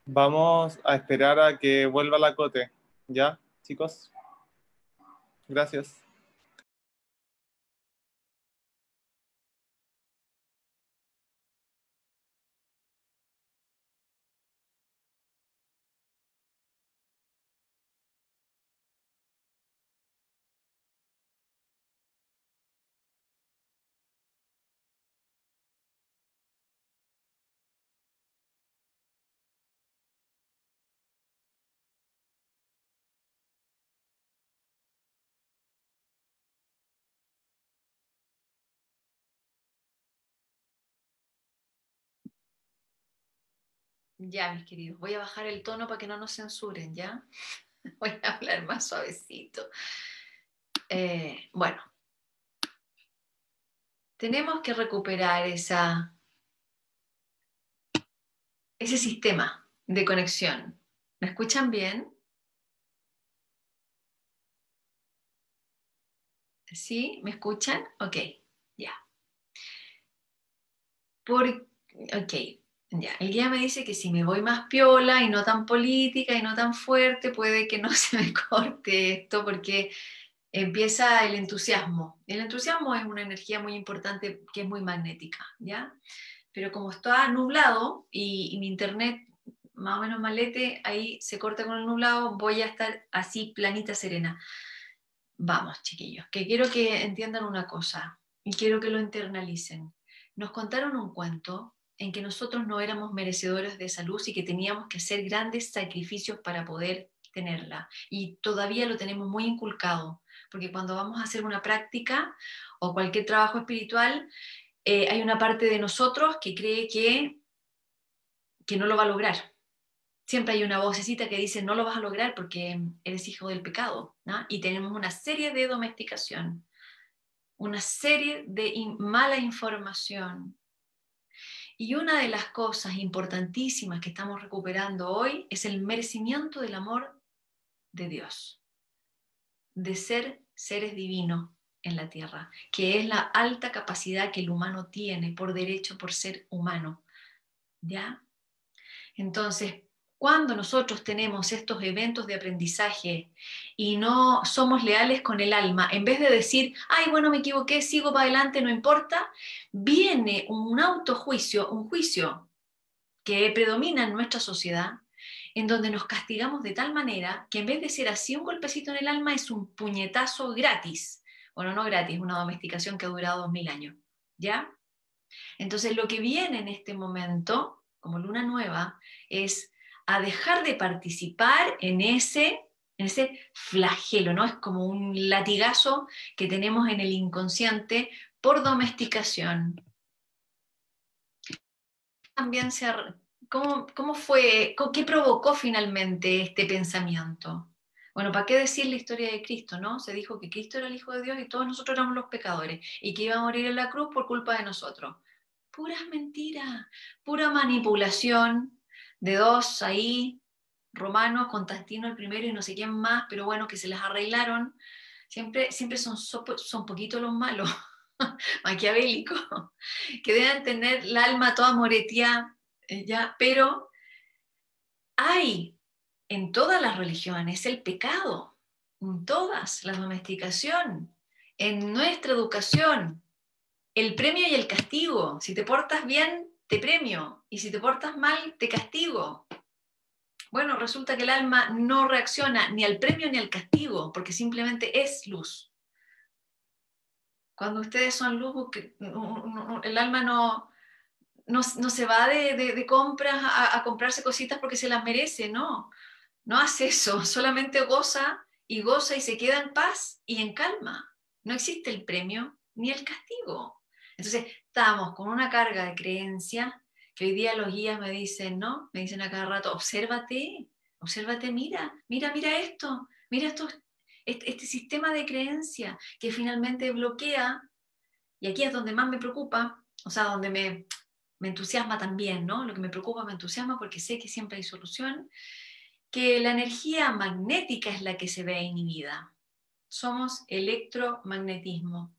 Vamos a esperar a que vuelva la cote. ¿Ya, chicos? Gracias. Ya, mis queridos, voy a bajar el tono para que no nos censuren, ¿ya? Voy a hablar más suavecito. Eh, bueno, tenemos que recuperar esa, ese sistema de conexión. ¿Me escuchan bien? ¿Sí? ¿Me escuchan? Ok, ya. Por, ok, el guía me dice que si me voy más piola y no tan política y no tan fuerte, puede que no se me corte esto porque empieza el entusiasmo. El entusiasmo es una energía muy importante que es muy magnética, ¿ya? Pero como está nublado y, mi internet más o menos malete, ahí se corta con el nublado, voy a estar así planita serena. Vamos, chiquillos, que quiero que entiendan una cosa y quiero que lo internalicen. Nos contaron un cuento en que nosotros no éramos merecedores de esa luz y que teníamos que hacer grandes sacrificios para poder tenerla. Y todavía lo tenemos muy inculcado, porque cuando vamos a hacer una práctica o cualquier trabajo espiritual, eh, hay una parte de nosotros que cree que, que no lo va a lograr. Siempre hay una vocecita que dice, no lo vas a lograr porque eres hijo del pecado. Y tenemos una serie de domesticación, una serie de mala información, y una de las cosas importantísimas que estamos recuperando hoy es el merecimiento del amor de Dios, de ser seres divinos en la tierra, que es la alta capacidad que el humano tiene por derecho, por ser humano. ¿Ya? Entonces, cuando nosotros tenemos estos eventos de aprendizaje y no somos leales con el alma, en vez de decir, ay, bueno, me equivoqué, sigo para adelante, no importa, viene un autojuicio, un juicio que predomina en nuestra sociedad, en donde nos castigamos de tal manera que en vez de ser así un golpecito en el alma es un puñetazo gratis. Bueno, no gratis, una domesticación que ha durado dos mil años. ¿Ya? Entonces lo que viene en este momento, como luna nueva, es a dejar de participar en ese, en ese flagelo, ¿no? Es como un latigazo que tenemos en el inconsciente por domesticación. También ¿cómo, ¿Cómo fue, qué provocó finalmente este pensamiento? Bueno, ¿para qué decir la historia de Cristo, no? Se dijo que Cristo era el Hijo de Dios y todos nosotros éramos los pecadores y que iba a morir en la cruz por culpa de nosotros. Puras mentiras, pura manipulación, de dos ahí, romanos, Constantino el primero y no sé quién más, pero bueno, que se les arreglaron. Siempre, siempre son, son poquitos los malos, maquiavélicos, que deben tener el alma toda moretía, eh, ya, pero hay en todas las religiones el pecado, en todas, la domesticación, en nuestra educación, el premio y el castigo. Si te portas bien, te premio y si te portas mal, te castigo. Bueno, resulta que el alma no reacciona ni al premio ni al castigo, porque simplemente es luz. Cuando ustedes son luz, el alma no, no, se va de, compras a, comprarse cositas porque se las merece, no. no hace eso, solamente goza y goza y se queda en paz y en calma. No existe el premio ni el castigo. Entonces, estamos con una carga de creencia que hoy día los guías me dicen, ¿no? Me dicen a cada rato, obsérvate, obsérvate, mira, mira, mira esto, mira esto, este, este sistema de creencia que finalmente bloquea, y aquí es donde más me preocupa, o sea, donde me, me entusiasma también, ¿no? Lo que me preocupa me entusiasma porque sé que siempre hay solución, que la energía magnética es la que se ve inhibida. Somos electromagnetismo.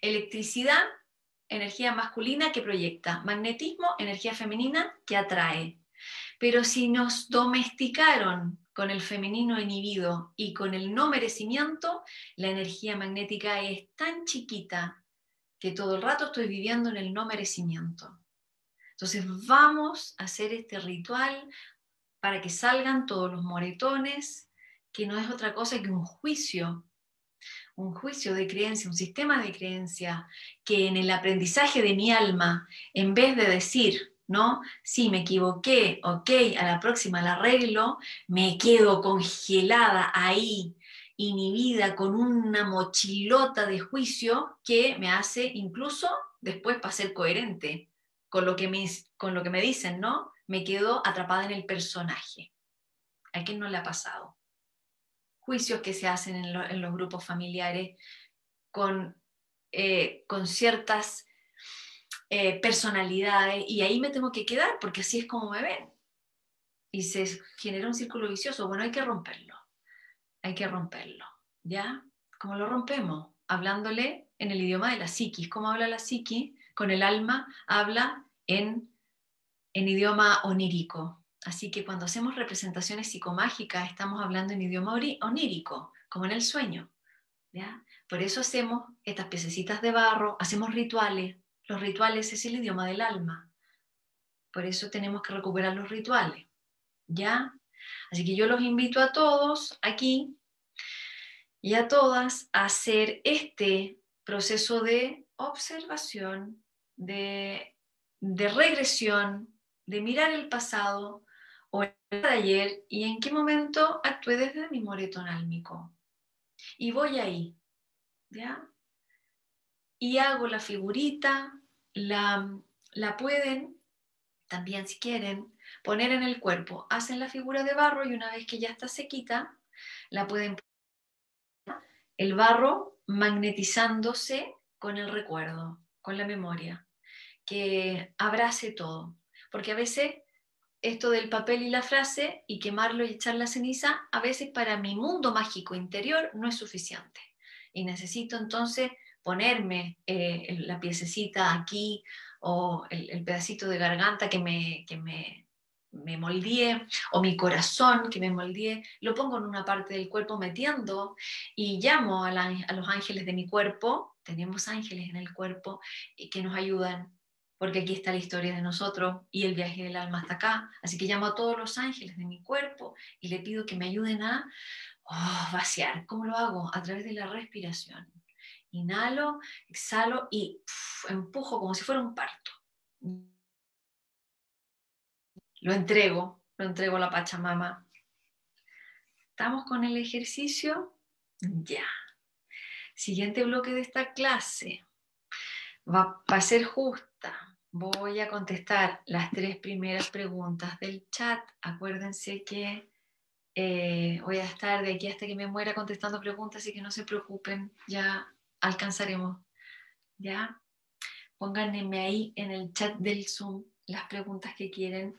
Electricidad, energía masculina que proyecta. Magnetismo, energía femenina que atrae. Pero si nos domesticaron con el femenino inhibido y con el no merecimiento, la energía magnética es tan chiquita que todo el rato estoy viviendo en el no merecimiento. Entonces vamos a hacer este ritual para que salgan todos los moretones, que no es otra cosa que un juicio, un juicio de creencia, un sistema de creencia, que en el aprendizaje de mi alma, en vez de decir, ¿no? Si me equivoqué, ok, a la próxima la arreglo, me quedo congelada ahí inhibida con una mochilota de juicio que me hace incluso después para ser coherente con lo que me, con lo que me dicen, ¿no? Me quedo atrapada en el personaje. ¿A quién no le ha pasado? Juicios que se hacen en, los grupos familiares con, eh, con ciertas eh, personalidades y ahí me tengo que quedar porque así es como me ven. Y se genera un círculo vicioso. Bueno, hay que romperlo hay que romperlo, ¿ya? ¿Cómo lo rompemos? Hablándole en el idioma de la psiquis. ¿Cómo habla la psiquis? Con el alma habla en, en idioma onírico. Así que cuando hacemos representaciones psicomágicas estamos hablando en idioma onírico, como en el sueño. ¿ya? Por eso hacemos estas piececitas de barro, hacemos rituales. Los rituales es el idioma del alma. Por eso tenemos que recuperar los rituales. ¿Ya? Así que yo los invito a todos aquí y a todas a hacer este proceso de observación, de, regresión, de mirar el pasado o el de ayer y en qué momento actué desde mi moretón álmico. Y voy ahí, ¿ya? Y hago la figurita, la, la pueden también si quieren poner en el cuerpo. Hacen la figura de barro y una vez que ya está sequita, la pueden poner el barro magnetizándose con el recuerdo, con la memoria, que abrace todo. Porque a veces esto del papel y la frase y quemarlo y echar la ceniza, a veces para mi mundo mágico interior no es suficiente. Y necesito entonces ponerme eh, la piececita aquí o el, pedacito de garganta que me, que me, me moldeé, o mi corazón que me moldeé, lo pongo en una parte del cuerpo metiendo y llamo a, a los ángeles de mi cuerpo, tenemos ángeles en el cuerpo y que nos ayudan, porque aquí está la historia de nosotros y el viaje del alma hasta acá, así que llamo a todos los ángeles de mi cuerpo y le pido que me ayuden a oh, vaciar. ¿Cómo lo hago? A través de la respiración. Inhalo, exhalo y empujo como si fuera un parto lo entrego, lo entrego a la Pachamama. ¿Estamos con el ejercicio? Ya. Siguiente bloque de esta clase. Va, a ser justa. Voy a contestar las tres primeras preguntas del chat. Acuérdense que eh, voy a estar de aquí hasta que me muera contestando preguntas, así que no se preocupen, ya alcanzaremos. ¿Ya? Pónganme ahí en el chat del Zoom las preguntas que quieren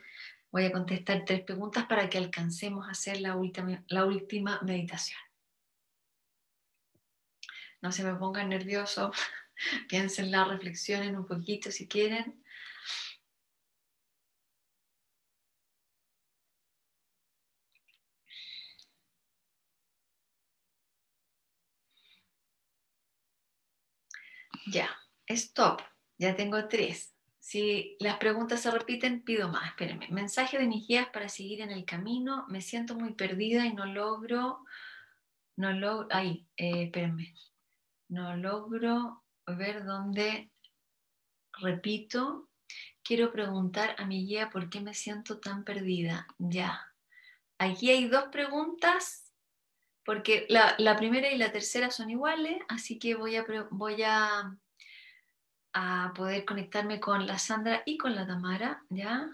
Voy a contestar tres preguntas para que alcancemos a hacer la última, meditación. No se me pongan nerviosos, piensen la reflexionen un poquito si quieren. Ya, stop. Ya tengo tres. Si las preguntas se repiten, pido más. Espérenme. Mensaje de mis guías para seguir en el camino. Me siento muy perdida y no logro. No logro. Ay, eh, espérenme. No logro ver dónde. Repito. Quiero preguntar a mi guía por qué me siento tan perdida. Ya. aquí hay dos preguntas, porque la, primera y la tercera son iguales, así que voy a, poder conectarme con la Sandra y con la Tamara, ¿ya?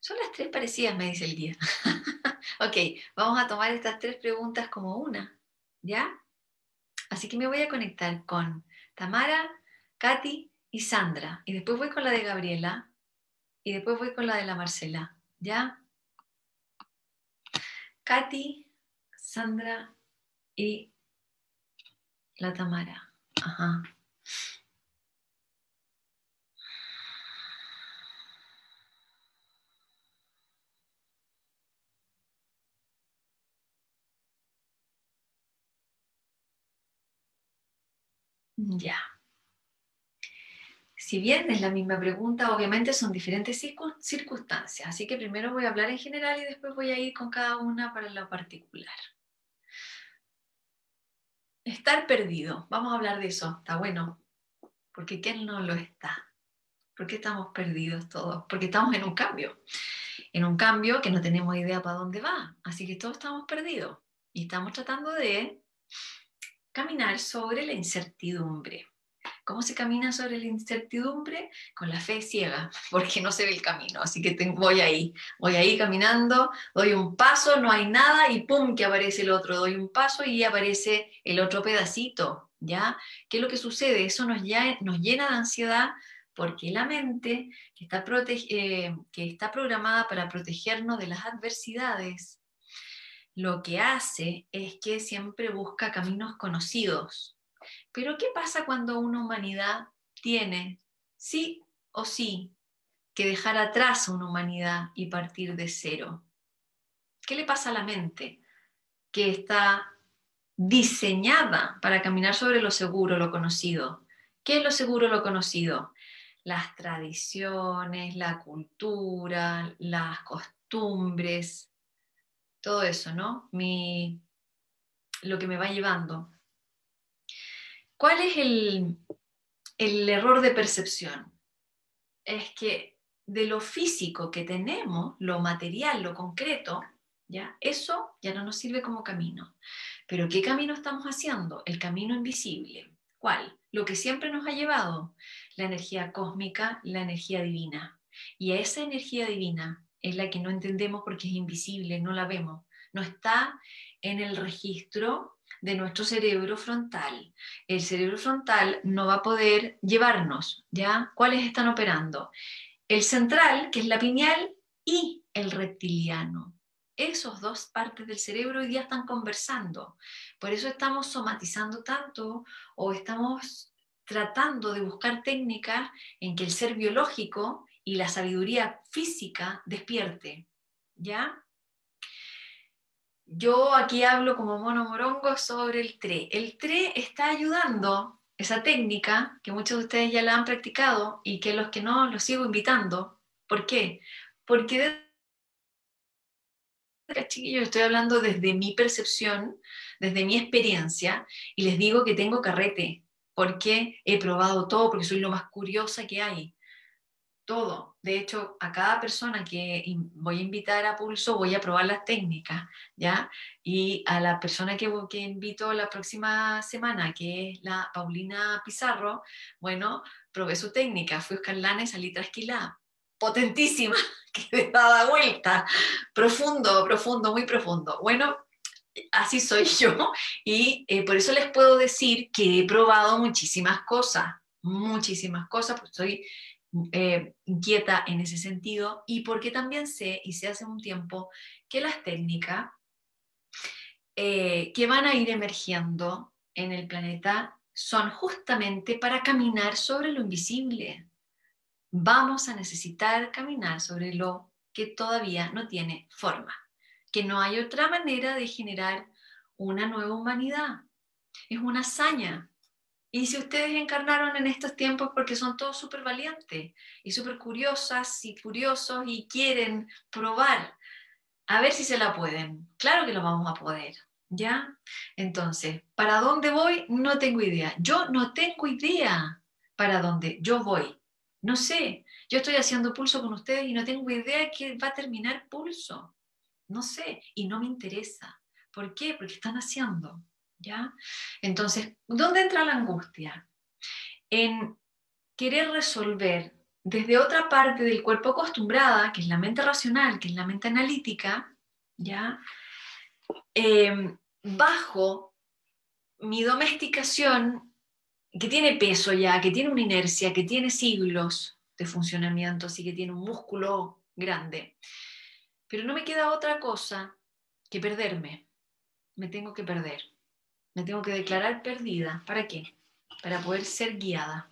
Son las tres parecidas, me dice el día. ok, vamos a tomar estas tres preguntas como una, ¿ya? Así que me voy a conectar con Tamara, Katy y Sandra. Y después voy con la de Gabriela. Y después voy con la de la Marcela. ¿Ya? Katy, Sandra y la Tamara. Ajá. Ya. Si bien es la misma pregunta, obviamente son diferentes circunstancias, así que primero voy a hablar en general y después voy a ir con cada una para lo particular. Estar perdido, vamos a hablar de eso, está bueno, porque ¿quién no lo está? ¿Por qué estamos perdidos todos? Porque estamos en un cambio, en un cambio que no tenemos idea para dónde va, así que todos estamos perdidos y estamos tratando de caminar sobre la incertidumbre. ¿Cómo se camina sobre la incertidumbre? Con la fe ciega, porque no se ve el camino. Así que voy ahí, voy ahí caminando, doy un paso, no hay nada y ¡pum! que aparece el otro. Doy un paso y aparece el otro pedacito. ¿Ya? ¿Qué es lo que sucede? Eso nos, ya, nos llena de ansiedad porque la mente, que está, eh, que está programada para protegernos de las adversidades, lo que hace es que siempre busca caminos conocidos. Pero ¿qué pasa cuando una humanidad tiene, sí o sí, que dejar atrás una humanidad y partir de cero? ¿Qué le pasa a la mente que está diseñada para caminar sobre lo seguro, lo conocido? ¿Qué es lo seguro, lo conocido? Las tradiciones, la cultura, las costumbres, todo eso, ¿no? Mi, lo que me va llevando. ¿Cuál es el, el error de percepción? Es que de lo físico que tenemos, lo material, lo concreto, ¿ya? Eso ya no nos sirve como camino. Pero ¿qué camino estamos haciendo? El camino invisible. ¿Cuál? Lo que siempre nos ha llevado, la energía cósmica, la energía divina. Y a esa energía divina es la que no entendemos porque es invisible, no la vemos, no está en el registro de nuestro cerebro frontal. El cerebro frontal no va a poder llevarnos, ¿ya? ¿Cuáles están operando? El central, que es la pineal, y el reptiliano. Esos dos partes del cerebro hoy día están conversando. Por eso estamos somatizando tanto o estamos tratando de buscar técnicas en que el ser biológico y la sabiduría física despierte. ¿Ya? Yo aquí hablo como mono morongo sobre el TRE. El TRE está ayudando esa técnica que muchos de ustedes ya la han practicado y que los que no los sigo invitando. ¿Por qué? Porque chiquillos, estoy hablando desde mi percepción, desde mi experiencia, y les digo que tengo carrete, porque he probado todo, porque soy lo más curiosa que hay todo. De hecho, a cada persona que voy a invitar a pulso voy a probar las técnicas, ¿ya? Y a la persona que, invito la próxima semana, que es la Paulina Pizarro, bueno, probé su técnica, fui a escalana y salí trasquilada. Potentísima, que daba vuelta. Profundo, profundo, muy profundo. Bueno, así soy yo y eh, por eso les puedo decir que he probado muchísimas cosas, muchísimas cosas, pues soy eh, inquieta en ese sentido y porque también sé, y sé hace un tiempo, que las técnicas eh, que van a ir emergiendo en el planeta son justamente para caminar sobre lo invisible. Vamos a necesitar caminar sobre lo que todavía no tiene forma, que no hay otra manera de generar una nueva humanidad. Es una hazaña, y si ustedes encarnaron en estos tiempos porque son todos súper valientes y súper curiosas y curiosos y quieren probar, a ver si se la pueden. Claro que lo vamos a poder, ¿ya? Entonces, ¿para dónde voy? No tengo idea. Yo no tengo idea para dónde yo voy. No sé. Yo estoy haciendo pulso con ustedes y no tengo idea de que va a terminar pulso. No sé, y no me interesa. ¿Por qué? Porque están haciendo, ¿ya? Entonces, ¿dónde entra la angustia? En querer resolver desde otra parte del cuerpo acostumbrada, que es la mente racional, que es la mente analítica, ¿ya? Em, bajo mi domesticación, que tiene peso ya, que tiene una inercia, que tiene siglos de funcionamiento, así que tiene un músculo grande. Pero no me queda otra cosa que perderme. Me tengo que perder. Me tengo que declarar perdida. ¿Para qué? Para poder ser guiada.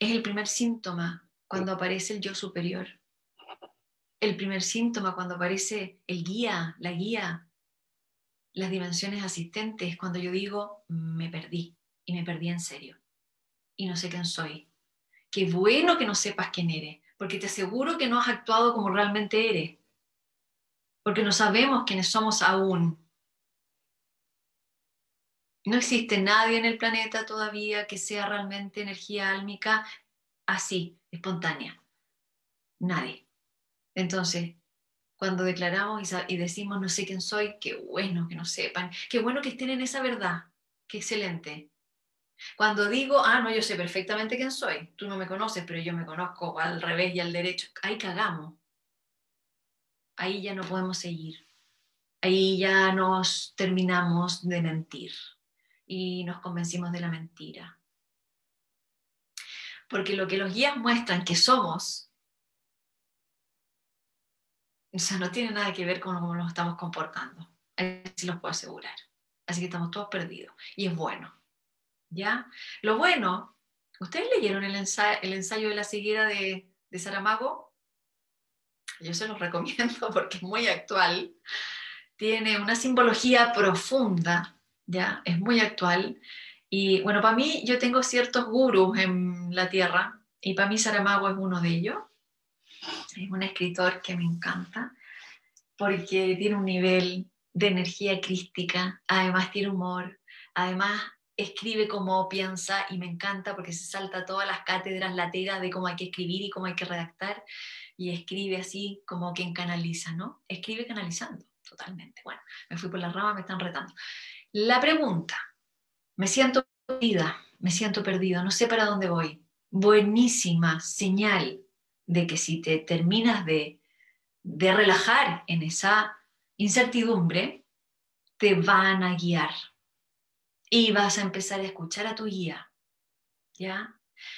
Es el primer síntoma cuando aparece el yo superior. El primer síntoma cuando aparece el guía, la guía, las dimensiones asistentes, cuando yo digo, me perdí y me perdí en serio y no sé quién soy. Qué bueno que no sepas quién eres, porque te aseguro que no has actuado como realmente eres, porque no sabemos quiénes somos aún. No existe nadie en el planeta todavía que sea realmente energía álmica así, espontánea. Nadie. Entonces, cuando declaramos y decimos no sé quién soy, qué bueno que no sepan, qué bueno que estén en esa verdad, qué excelente. Cuando digo, ah, no, yo sé perfectamente quién soy, tú no me conoces, pero yo me conozco al revés y al derecho, ahí cagamos. Ahí ya no podemos seguir. Ahí ya nos terminamos de mentir y nos convencimos de la mentira. Porque lo que los guías muestran que somos, o sea, no tiene nada que ver con cómo nos estamos comportando. Así los puedo asegurar. Así que estamos todos perdidos. Y es bueno. ¿Ya? Lo bueno, ¿ustedes leyeron el ensayo, el ensayo de la ceguera de, de Saramago? Yo se los recomiendo porque es muy actual. Tiene una simbología profunda ¿ya? Es muy actual. Y bueno, para mí yo tengo ciertos gurús en la tierra y para mí Saramago es uno de ellos. Es un escritor que me encanta porque tiene un nivel de energía crística, además tiene humor, además escribe como piensa y me encanta porque se salta todas las cátedras lateras de cómo hay que escribir y cómo hay que redactar y escribe así como quien canaliza, ¿no? Escribe canalizando, totalmente. Bueno, me fui por la rama, me están retando. La pregunta, me siento perdida, me siento perdido, no sé para dónde voy. Buenísima señal de que si te terminas de, de relajar en esa incertidumbre, te van a guiar y vas a empezar a escuchar a tu guía. ¿Ya?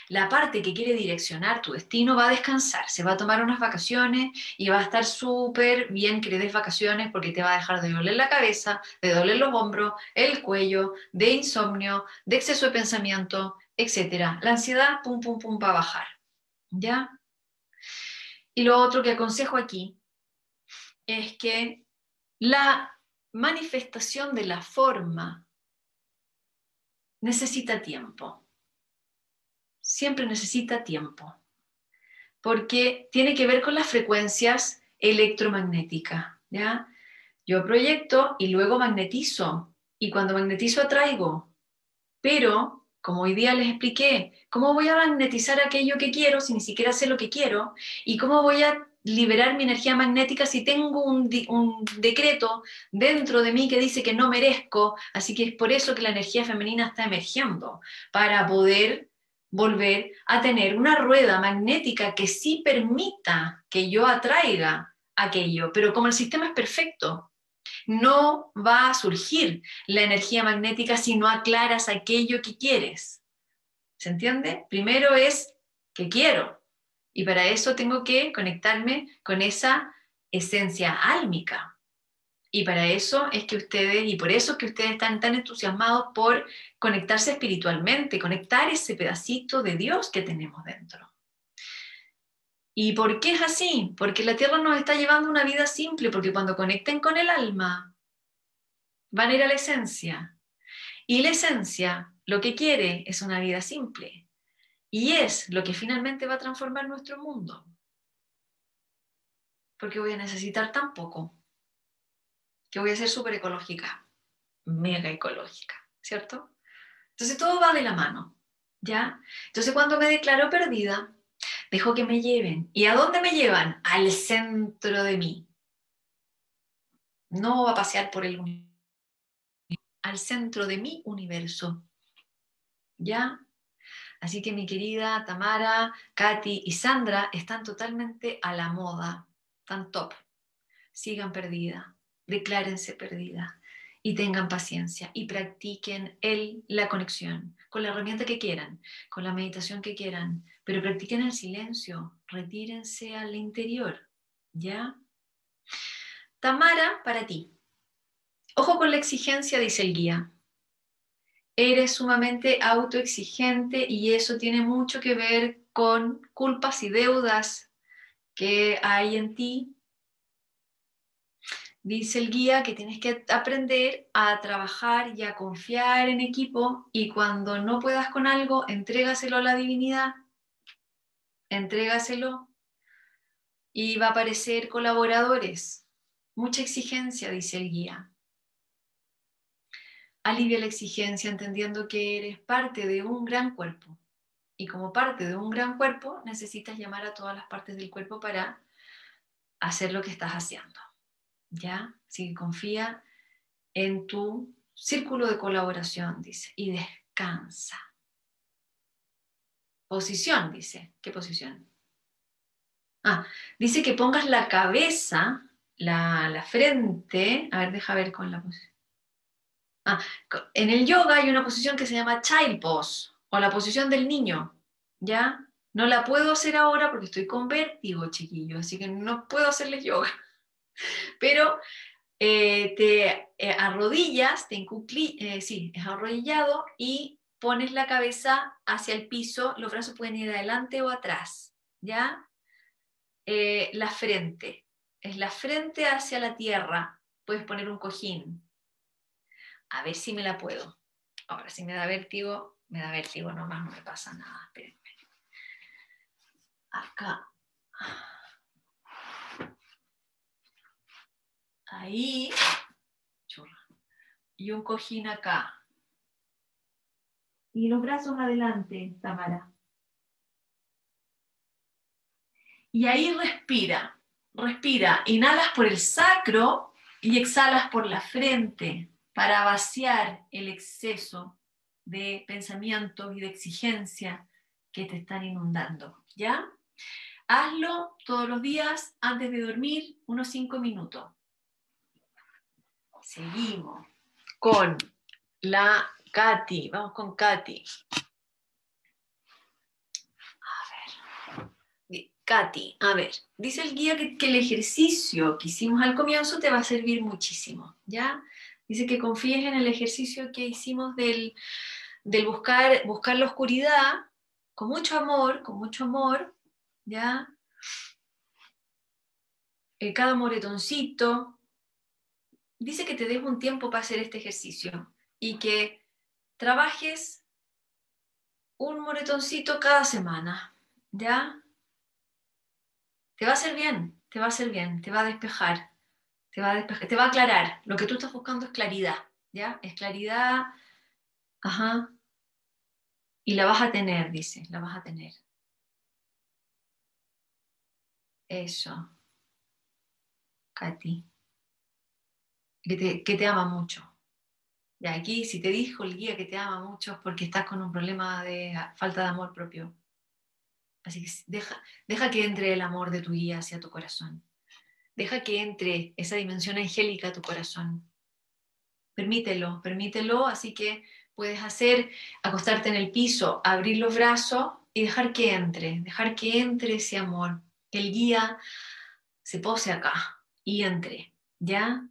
La parte que quiere direccionar tu destino va a descansar, se va a tomar unas vacaciones y va a estar súper bien que le des vacaciones porque te va a dejar de doler la cabeza, de doler los hombros, el cuello, de insomnio, de exceso de pensamiento, etc. La ansiedad, pum, pum, pum, va a bajar. ¿Ya? Y lo otro que aconsejo aquí es que la manifestación de la forma necesita tiempo siempre necesita tiempo, porque tiene que ver con las frecuencias electromagnéticas, ¿ya? Yo proyecto y luego magnetizo, y cuando magnetizo atraigo, pero, como hoy día les expliqué, ¿cómo voy a magnetizar aquello que quiero si ni siquiera sé lo que quiero? ¿Y cómo voy a liberar mi energía magnética si tengo un, un, decreto dentro de mí que dice que no merezco? Así que es por eso que la energía femenina está emergiendo, para poder volver a tener una rueda magnética que sí permita que yo atraiga aquello, pero como el sistema es perfecto, no va a surgir la energía magnética si no aclaras aquello que quieres. ¿Se entiende? Primero es que quiero y para eso tengo que conectarme con esa esencia álmica. Y para eso es que ustedes, y por eso es que ustedes están tan entusiasmados por conectarse espiritualmente, conectar ese pedacito de Dios que tenemos dentro. ¿Y por qué es así? Porque la Tierra nos está llevando una vida simple, porque cuando conecten con el alma, van a ir a la esencia. Y la esencia lo que quiere es una vida simple. Y es lo que finalmente va a transformar nuestro mundo. Porque voy a necesitar tan poco que voy a ser súper ecológica, mega ecológica, ¿cierto? Entonces todo va de la mano, ¿ya? Entonces cuando me declaro perdida, Dejo que me lleven. ¿Y a dónde me llevan? Al centro de mí. No va a pasear por el universo. Al centro de mi universo. ¿Ya? Así que mi querida Tamara, Katy y Sandra están totalmente a la moda. Están top. Sigan perdida. Declárense perdida. Y tengan paciencia y practiquen el, la conexión con la herramienta que quieran, con la meditación que quieran, pero practiquen el silencio, retírense al interior, ¿ya? Tamara, para ti. Ojo con la exigencia, dice el guía. Eres sumamente autoexigente y eso tiene mucho que ver con culpas y deudas que hay en ti. Dice el guía que tienes que aprender a trabajar y a confiar en equipo y cuando no puedas con algo, entrégaselo a la divinidad, entrégaselo y va a aparecer colaboradores Mucha exigencia, dice el guía. Alivia la exigencia entendiendo que eres parte de un gran cuerpo. Y como parte de un gran cuerpo, necesitas llamar a todas las partes del cuerpo para hacer lo que estás haciendo. ¿Ya? Así que confía en tu círculo de colaboración, dice, y descansa. Posición, dice. ¿Qué posición? Ah, dice que pongas la cabeza la, frente, a ver, deja ver con la posición. Ah, en el yoga hay una posición que se llama child pose o la posición del niño, ¿ya? No la puedo hacer ahora porque estoy con vértigo, chiquillo, así que no puedo hacerles yoga. Pero eh, te eh, arrodillas, te encucli, eh, sí, es arrodillado y pones la cabeza hacia el piso, los brazos pueden ir adelante o atrás, ¿ya? la frente, es la frente hacia la tierra. Puedes poner un cojín. A ver si me la puedo. Ahora, si me da vértigo, me da vértigo nomás, no me pasa nada. Espérenme. Acá. Ahí. Y un cojín acá. Y los brazos adelante, Tamara. Y ahí respira. Respira, inhalas por el sacro y exhalas por la frente para vaciar el exceso de pensamientos y de exigencia que te están inundando. ¿Ya? Hazlo todos los días antes de dormir, unos cinco minutos. Seguimos con la Katy. Vamos con Katy. Katy, a ver, dice el guía que, el ejercicio que hicimos al comienzo te va a servir muchísimo, ¿ya? Dice que confíes en el ejercicio que hicimos del, buscar, buscar la oscuridad con mucho amor, con mucho amor, ¿ya? Eh, cada moretoncito. Dice que te des un tiempo para hacer este ejercicio y que trabajes un moretoncito cada semana, ¿ya? te va a hacer bien, te va a hacer bien, te va a despejar, te va a despejar, te va a aclarar. Lo que tú estás buscando es claridad, ¿ya? Es claridad, ajá. Y la vas a tener, dice, la vas a tener. Eso. Katy. Que te, ama mucho. Y aquí, si te dijo el guía que te ama mucho es porque estás con un problema de falta de amor propio. Así que deja, deja que entre el amor de tu guía hacia tu corazón. Deja que entre esa dimensión angélica a tu corazón. Permítelo, permítelo, así que puedes hacer, acostarte en el piso, abrir los brazos y dejar que entre, dejar que entre ese amor, el guía se pose acá y entre, ¿ya?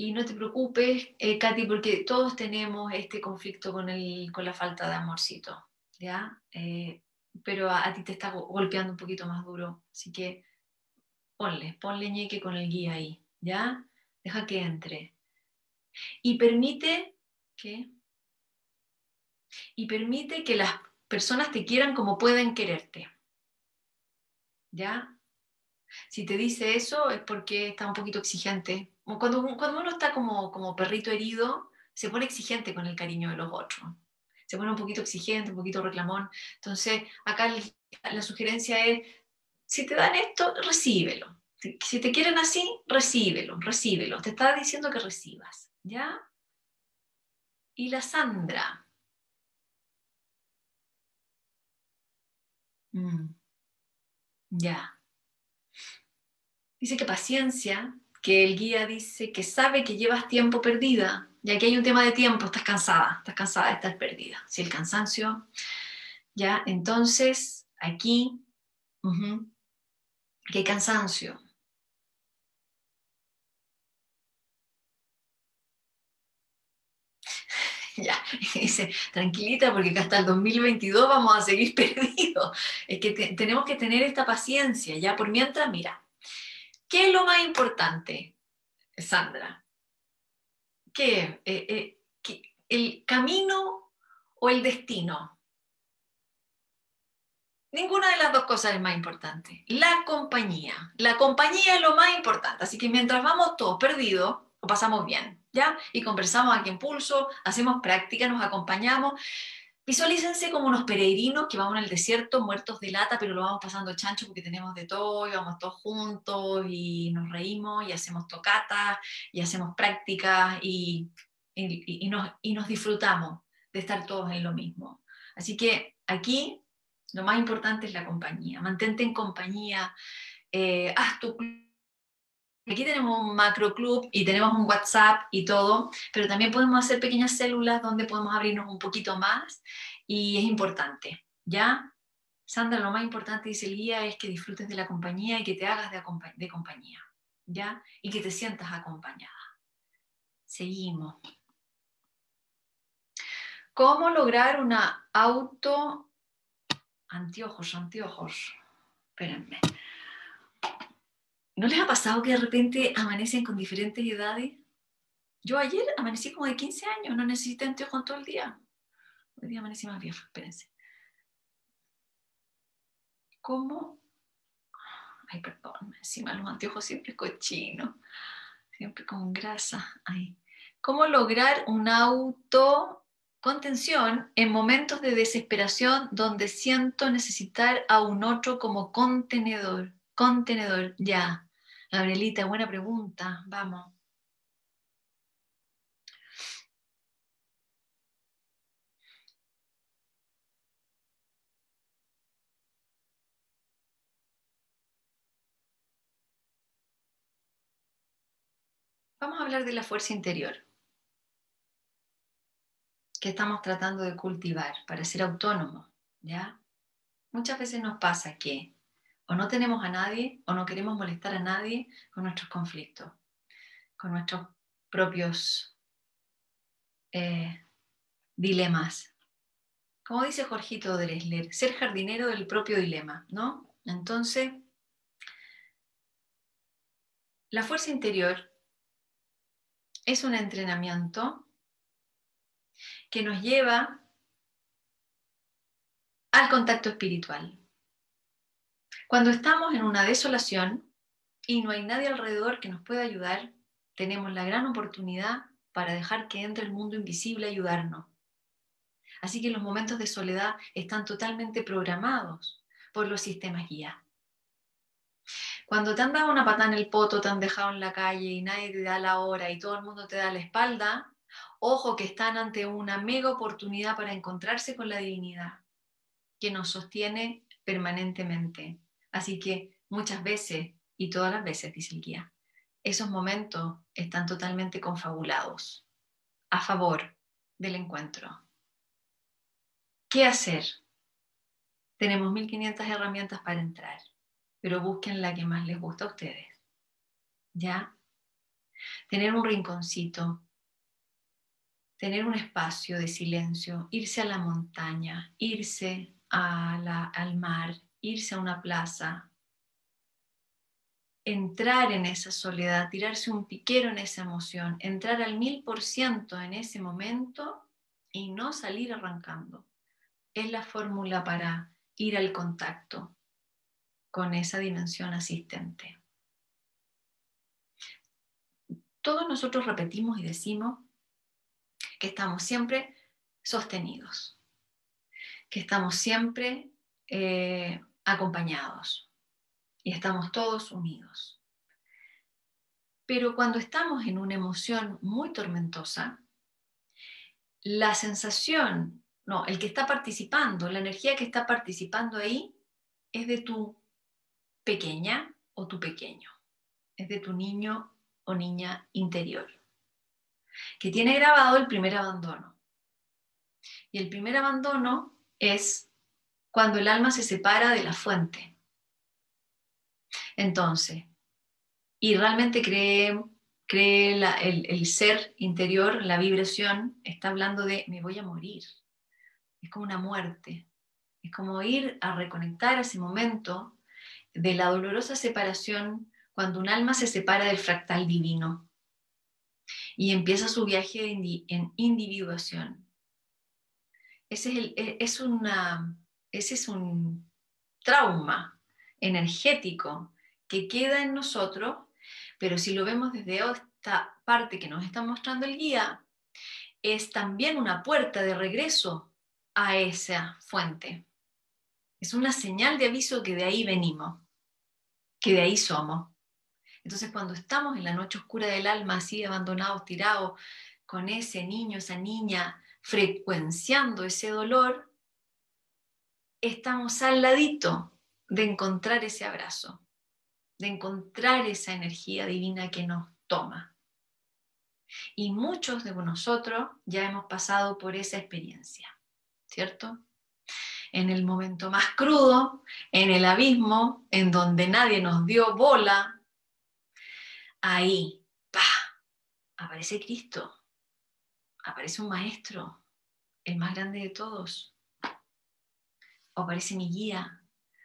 Y no te preocupes, eh, Katy, porque todos tenemos este conflicto con, el, con la falta de amorcito, ¿ya? Eh, pero a, ti te está golpeando un poquito más duro. Así que ponle, ponle ñeque con el guía ahí, ¿ya? Deja que entre. Y permite que... Y permite que las personas te quieran como pueden quererte. ¿Ya? Si te dice eso es porque está un poquito exigente. Cuando, cuando uno está como, como perrito herido, se pone exigente con el cariño de los otros. se pone un poquito exigente, un poquito reclamón. Entonces, acá la sugerencia es, si te dan esto, recíbelo. Si te quieren así, recíbelo, recíbelo. Te está diciendo que recibas, ¿ya? Y la Sandra. Mm. Ya. Dice que paciencia, que el guía dice que sabe que llevas tiempo perdida. Y aquí hay un tema de tiempo, estás cansada, estás cansada, estás perdida. Si el cansancio, ya, entonces aquí, que hay cansancio. ya, dice, tranquilita porque hasta el 2022 vamos a seguir perdidos. Es que tenemos que tener esta paciencia, ya por mientras, mira, ¿qué es lo más importante, Sandra? ¿Qué? Eh, eh, ¿El camino o el destino? Ninguna de las dos cosas es más importante. La compañía. La compañía es lo más importante. Así que mientras vamos todos perdidos, lo pasamos bien. Y conversamos aquí en Pulso, hacemos práctica, nos acompañamos. Visualícense como unos peregrinos que vamos el desierto muertos de lata, pero lo vamos pasando chancho porque tenemos de todo y vamos todos juntos y nos reímos y hacemos tocatas y hacemos prácticas y, y, nos, y nos disfrutamos de estar todos en lo mismo. Así que aquí lo más importante es la compañía. Mantente en compañía, eh, haz tu Aquí tenemos un macro club y tenemos un WhatsApp y todo, pero también podemos hacer pequeñas células donde podemos abrirnos un poquito más y es importante, ¿ya? Sandra, lo más importante, dice el guía, es que disfrutes de la compañía y que te hagas de, de compañía, ¿ya? Y que te sientas acompañada. Seguimos. ¿Cómo lograr una auto... Anteojos, anteojos. Espérenme. ¿No les ha pasado que de repente amanecen con diferentes edades? Yo ayer amanecí como de 15 años, no necesité anteojos todo el día. Hoy día amanecí más viejo, espérense. ¿Cómo? Ay, perdón, encima los anteojos siempre cochinos, siempre con grasa. Ay. ¿Cómo lograr un auto contención en momentos de desesperación donde siento necesitar a un otro como contenedor? Contenedor, ya. Gabrielita, buena pregunta. Vamos. Vamos a hablar de la fuerza interior que estamos tratando de cultivar para ser autónomos, ¿ya? Muchas veces nos pasa que o no tenemos a nadie o no queremos molestar a nadie con nuestros conflictos, con nuestros propios eh, dilemas. Como dice Jorgito Dresler, ser jardinero del propio dilema, ¿no? Entonces, la fuerza interior es un entrenamiento que nos lleva al contacto espiritual. Cuando estamos en una desolación y no hay nadie alrededor que nos pueda ayudar, tenemos la gran oportunidad para dejar que entre el mundo invisible a ayudarnos. Así que los momentos de soledad están totalmente programados por los sistemas guía. Cuando te han dado una patada en el poto, te han dejado en la calle y nadie te da la hora y todo el mundo te da la espalda, ojo que están ante una mega oportunidad para encontrarse con la divinidad que nos sostiene permanentemente. Así que muchas veces, y todas las veces, dice el guía, esos momentos están totalmente confabulados a favor del encuentro. ¿Qué hacer? Tenemos 1500 herramientas para entrar, pero busquen la que más les gusta a ustedes. ¿Ya? Tener un rinconcito, tener un espacio de silencio, irse a la montaña, irse al mar, irse a una plaza, entrar en esa soledad, tirarse un piquero en esa emoción, entrar al mil por ciento en ese momento y no salir arrancando. Es la fórmula para ir al contacto con esa dimensión asistente. Todos nosotros repetimos y decimos que estamos siempre sostenidos. que estamos siempre eh, acompañados y estamos todos unidos. Pero cuando estamos en una emoción muy tormentosa, la sensación, no, el que está participando, la energía que está participando ahí es de tu pequeña o tu pequeño, es de tu niño o niña interior, que tiene grabado el primer abandono. Y el primer abandono es cuando el alma se separa de la fuente. Entonces, y realmente cree, cree el, el ser interior, la vibración, está hablando de me voy a morir. Es como una muerte. Es como ir a reconectar ese momento de la dolorosa separación cuando un alma se separa del fractal divino y empieza su viaje en individuación. Ese es, el, e, es una, ese es un trauma energético que queda en nosotros, pero si lo vemos desde esta parte que nos está mostrando el guía, es también una puerta de regreso a esa fuente. Es una señal de aviso que de ahí venimos, que de ahí somos. Entonces cuando estamos en la noche oscura del alma, así abandonados, tirados, con ese niño, esa niña, frecuenciando ese dolor, estamos al ladito de encontrar ese abrazo, de encontrar esa energía divina que nos toma. Y muchos de nosotros ya hemos pasado por esa experiencia, ¿cierto? En el momento más crudo, en el abismo, en donde nadie nos dio bola, ahí, ¡pa! aparece Cristo aparece un maestro, el más grande de todos, o aparece mi guía,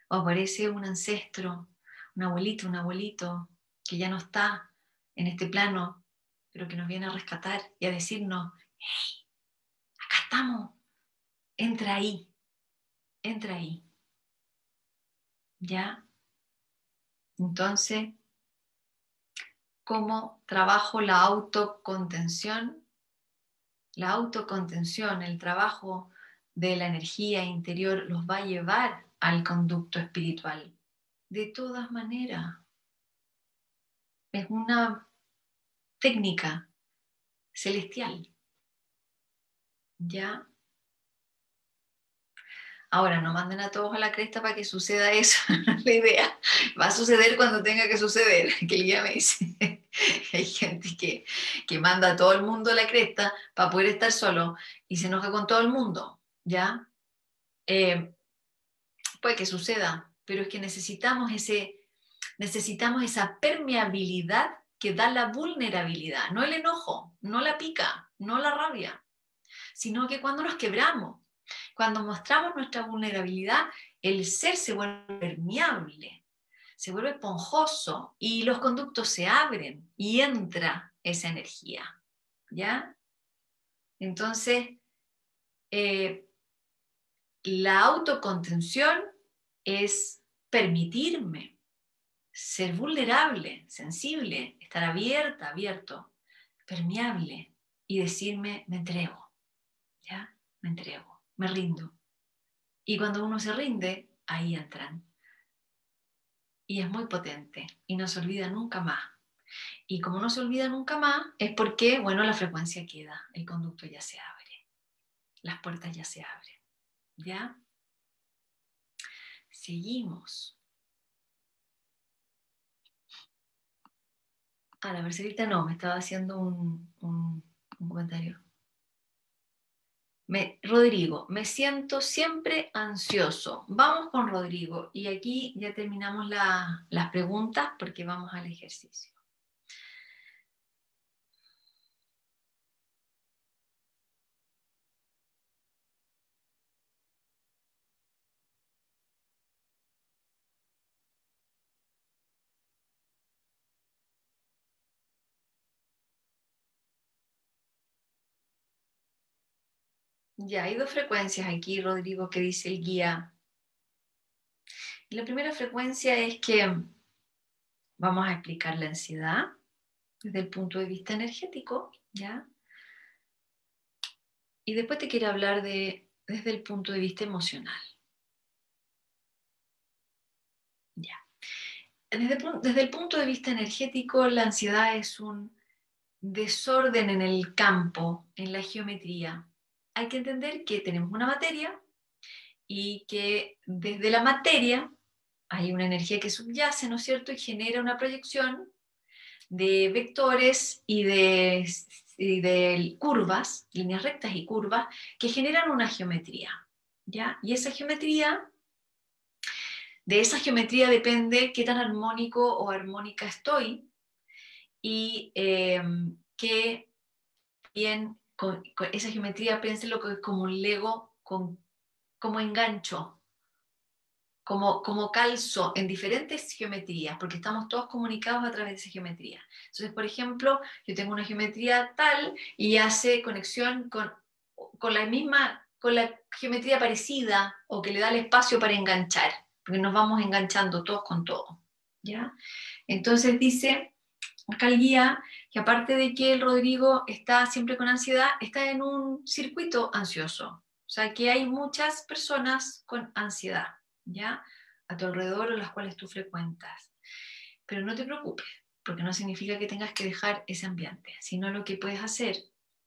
o aparece un ancestro, un abuelito, un abuelito que ya no está en este plano, pero que nos viene a rescatar y a decirnos, hey, acá estamos, entra ahí, entra ahí. ¿Ya? Entonces, ¿cómo trabajo la autocontención? la autocontención, el trabajo de la energía interior los va a llevar al conducto espiritual. De todas maneras, es una técnica celestial. ¿Ya? Ahora, no manden a todos a la cresta para que suceda eso, la idea. Va a suceder cuando tenga que suceder, que el guía me dice. Hay gente que, que manda a todo el mundo a la cresta para poder estar solo y se enoja con todo el mundo, ¿ya? Eh, puede que suceda, pero es que necesitamos, ese, necesitamos esa permeabilidad que da la vulnerabilidad, no el enojo, no la pica, no la rabia, sino que cuando nos quebramos, cuando mostramos nuestra vulnerabilidad, el ser se vuelve permeable, se vuelve esponjoso y los conductos se abren y entra esa energía. ¿Ya? Entonces, eh, la autocontención es permitirme ser vulnerable, sensible, estar abierta, abierto, permeable y decirme, me entrego, ¿ya? Me entrego me rindo. Y cuando uno se rinde, ahí entran. Y es muy potente y no se olvida nunca más. Y como no se olvida nunca más, es porque, bueno, la frecuencia queda, el conducto ya se abre, las puertas ya se abren. ¿Ya? Seguimos. A la Marcelita no, me estaba haciendo un, un comentario. Rodrigo, me siento siempre ansioso. Vamos con Rodrigo y aquí ya terminamos las preguntas porque vamos al ejercicio. Ya, hay dos frecuencias aquí, Rodrigo, que dice el guía. la primera frecuencia es que vamos a explicar la ansiedad desde el punto de vista energético, ¿ya? Y después te quiero hablar de desde el punto de vista emocional. Ya. Desde, desde el punto de vista energético, la ansiedad es un desorden en el campo, en la geometría. Hay que entender que tenemos una materia y que desde la materia hay una energía que subyace, ¿no es cierto?, y genera una proyección de vectores y de, curvas, líneas rectas y curvas, que generan una geometría. ¿ya? Y esa geometría, de esa geometría depende qué tan armónico o armónica estoy y eh, que bien con, esa geometría piénselo como un lego, con, como engancho, como, como calzo en diferentes geometrías, porque estamos todos comunicados a través de esa geometría. Entonces, por ejemplo, yo tengo una geometría tal y hace conexión con, con la misma, con la geometría parecida o que le da el espacio para enganchar, porque nos vamos enganchando todos con todo. ¿ya? Entonces dice acá guía que aparte de que el Rodrigo está siempre con ansiedad, está en un circuito ansioso. O sea, que hay muchas personas con ansiedad. ¿ya? A tu alrededor o las cuales tú frecuentas. Pero no te preocupes, porque no significa que tengas que dejar ese ambiente, sino lo que puedes hacer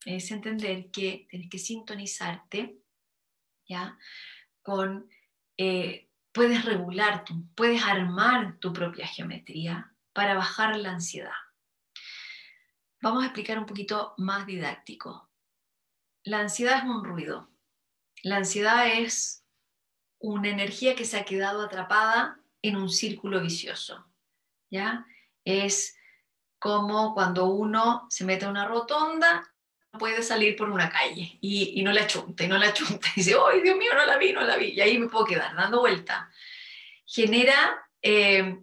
es entender que tienes que sintonizarte, ¿ya? Con, eh, puedes regular, tu, puedes armar tu propia geometría para bajar la ansiedad. Vamos a explicar un poquito más didáctico. La ansiedad es un ruido. La ansiedad es una energía que se ha quedado atrapada en un círculo vicioso. ¿ya? Es como cuando uno se mete a una rotonda, puede salir por una calle y, no la chunta, y no la chunta, y dice, ¡ay, Dios mío, no la vi, no la vi! Y ahí me puedo quedar dando vuelta. Genera eh,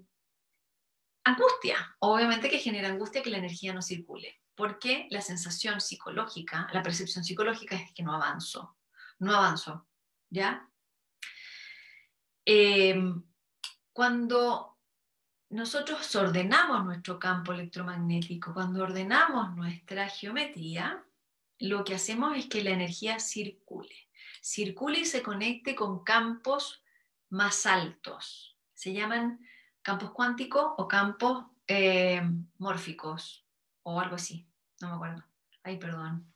angustia, obviamente que genera angustia que la energía no circule, porque la sensación psicológica, la percepción psicológica es que no avanzo, no avanzo, ¿ya? Em, cuando nosotros ordenamos nuestro campo electromagnético, cuando ordenamos nuestra geometría, lo que hacemos es que la energía circule, circule y se conecte con campos más altos. Se llaman campos cuánticos o campos em, mórficos o algo así, no me acuerdo. Ay, perdón.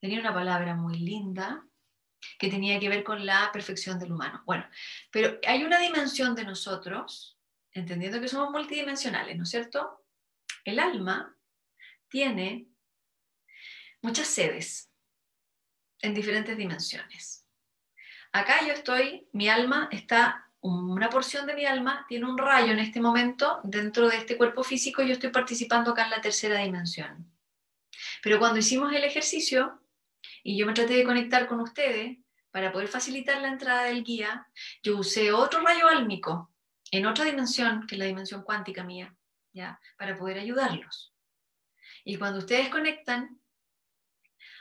Tenía una palabra muy linda, que tenía que ver con la perfección del humano. Bueno, pero hay una dimensión de nosotros, entendiendo que somos multidimensionales, ¿no es cierto? El alma tiene muchas sedes en diferentes dimensiones. Acá yo estoy, mi alma está, una porción de mi alma tiene un rayo en este momento dentro de este cuerpo físico yo estoy participando acá en la tercera dimensión. Pero cuando hicimos el ejercicio, y yo me traté de conectar con ustedes para poder facilitar la entrada del guía, yo usé otro rayo álmico en otra dimensión, que la dimensión cuántica mía, ¿ya? para poder ayudarlos. Y cuando ustedes conectan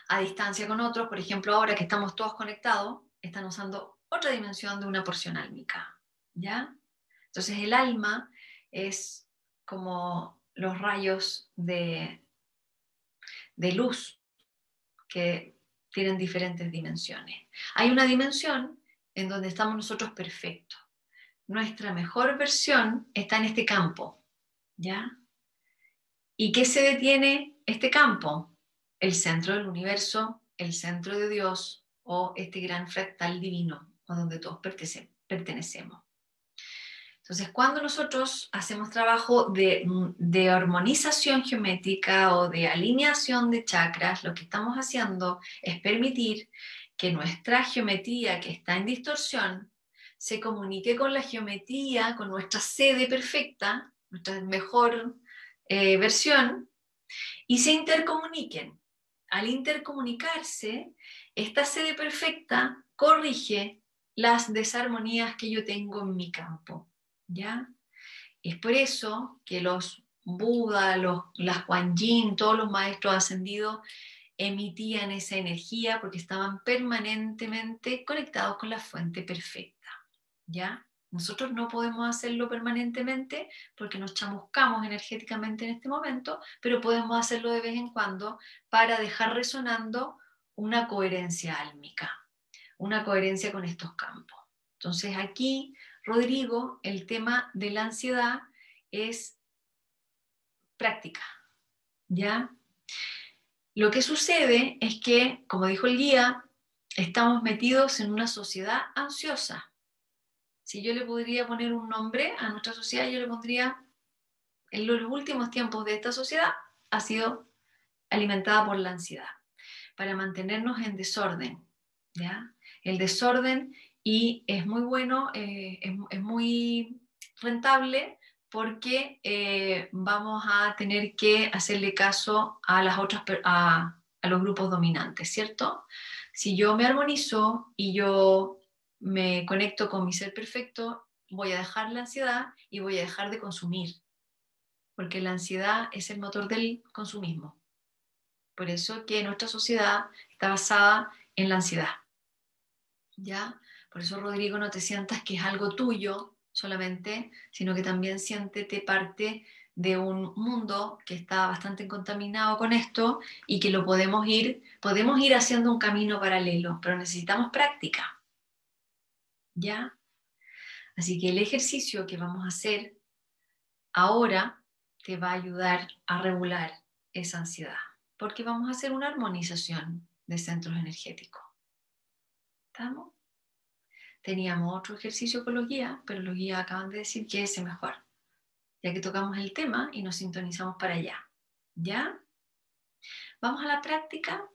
a distancia con otros, por ejemplo, ahora que estamos todos conectados, están usando otra dimensión de una porción álmica. ¿ya? Entonces el alma es como los rayos de, de luz que tienen diferentes dimensiones. Hay una dimensión en donde estamos nosotros perfectos. Nuestra mejor versión está en este campo, ¿ya? ¿Y qué se detiene este campo? El centro del universo, el centro de Dios o este gran fractal divino, a donde todos pertenecemos. Entonces, cuando nosotros hacemos trabajo de, de, armonización geométrica o de alineación de chakras, lo que estamos haciendo es permitir que nuestra geometría que está en distorsión se comunique con la geometría, con nuestra sede perfecta, nuestra mejor eh, versión, y se intercomuniquen. Al intercomunicarse, esta sede perfecta corrige las desarmonías que yo tengo en mi campo. ¿ya? Es por eso que los Buda, los, las Kuan Yin, todos los maestros ascendidos emitían esa energía porque estaban permanentemente conectados con la fuente perfecta, ¿ya? Nosotros no podemos hacerlo permanentemente porque nos chamuscamos energéticamente en este momento, pero podemos hacerlo de vez en cuando para dejar resonando una coherencia álmica. Una coherencia con estos campos. Entonces aquí, Rodrigo, el tema de la ansiedad es práctica, ¿ya? Lo que sucede es que, como dijo el guía, estamos metidos en una sociedad ansiosa. Si yo le podría poner un nombre a nuestra sociedad, yo le pondría, en los últimos tiempos de esta sociedad, ha sido alimentada por la ansiedad, para mantenernos en desorden, ¿ya? El desorden y es muy bueno, eh, es, muy rentable porque eh, vamos a tener que hacerle caso a las otras a, a, los grupos dominantes, ¿cierto? Si yo me armonizo y yo me conecto con mi ser perfecto, voy a dejar la ansiedad y voy a dejar de consumir, porque la ansiedad es el motor del consumismo. Por eso que nuestra sociedad está basada en la ansiedad. ¿Ya? Por eso, Rodrigo, no te sientas que es algo tuyo solamente, sino que también siéntete parte de un mundo que está bastante contaminado con esto y que lo podemos ir, podemos ir haciendo un camino paralelo, pero necesitamos práctica. ¿Ya? Así que el ejercicio que vamos a hacer ahora te va a ayudar a regular esa ansiedad, porque vamos a hacer una armonización de centros energéticos. ¿Estamos? Teníamos otro ejercicio con los guías, pero los guías acaban de decir que ese mejor, ya que tocamos el tema y nos sintonizamos para allá. ¿Ya? Vamos a la práctica.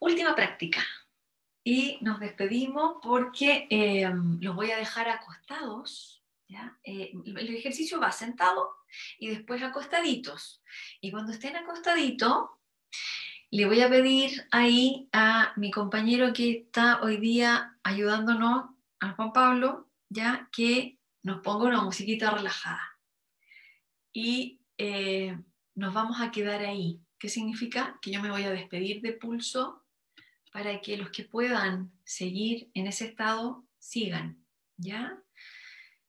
Última práctica. Y nos despedimos porque eh, los voy a dejar acostados. ¿ya? Eh, el ejercicio va sentado y después acostaditos. Y cuando estén acostaditos, le voy a pedir ahí a mi compañero que está hoy día ayudándonos, a Juan Pablo, ya que nos ponga una musiquita relajada. Y eh, nos vamos a quedar ahí. ¿Qué significa? Que yo me voy a despedir de pulso para que los que puedan seguir en ese estado sigan, ¿ya?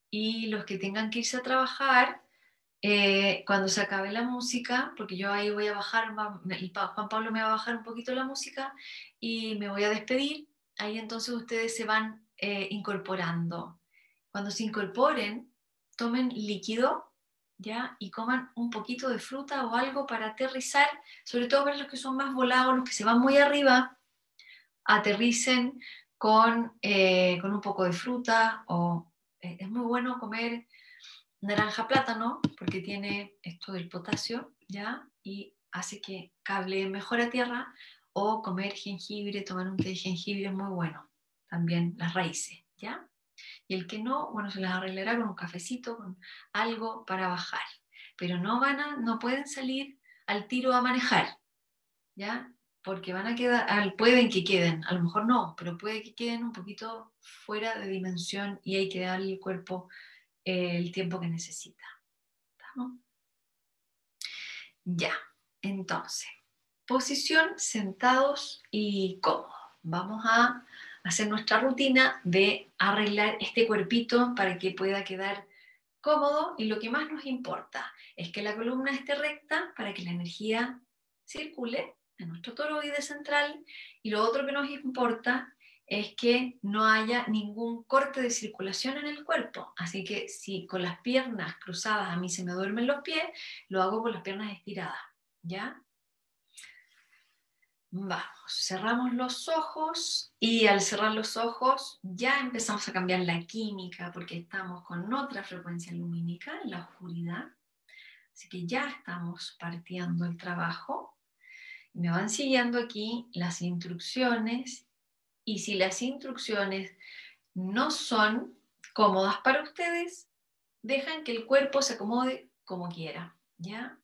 Y los que tengan que irse a trabajar, eh, cuando se acabe la música, porque yo ahí voy a bajar, Juan Pablo me va a bajar un poquito la música y me voy a despedir, ahí entonces ustedes se van eh, incorporando. Cuando se incorporen, tomen líquido, ¿ya? Y coman un poquito de fruta o algo para aterrizar, sobre todo para los que son más volados, los que se van muy arriba, aterricen con, eh, con un poco de fruta o es muy bueno comer naranja plátano, porque tiene esto del potasio, ¿ya? Y hace que cable mejor a tierra, o comer jengibre, tomar un té de jengibre es muy bueno, también las raíces, ¿ya? Y el que no, bueno, se las arreglará con un cafecito, con algo para bajar, pero no van a, no pueden salir al tiro a manejar, ¿ya? Porque van a quedar, pueden que queden, a lo mejor no, pero puede que queden un poquito fuera de dimensión y hay que darle al cuerpo el tiempo que necesita. Ya, entonces, posición sentados y cómodos. Vamos a hacer nuestra rutina de arreglar este cuerpito para que pueda quedar cómodo y lo que más nos importa es que la columna esté recta para que la energía circule en nuestro toroide central y lo otro que nos importa es que no haya ningún corte de circulación en el cuerpo. Así que si con las piernas cruzadas a mí se me duermen los pies, lo hago con las piernas estiradas. ¿Ya? Vamos, cerramos los ojos y al cerrar los ojos ya empezamos a cambiar la química porque estamos con otra frecuencia lumínica la oscuridad. Así que ya estamos partiendo el trabajo. Me van siguiendo aquí las instrucciones y si las instrucciones no son cómodas para ustedes, dejan que el cuerpo se acomode como quiera, ¿ya?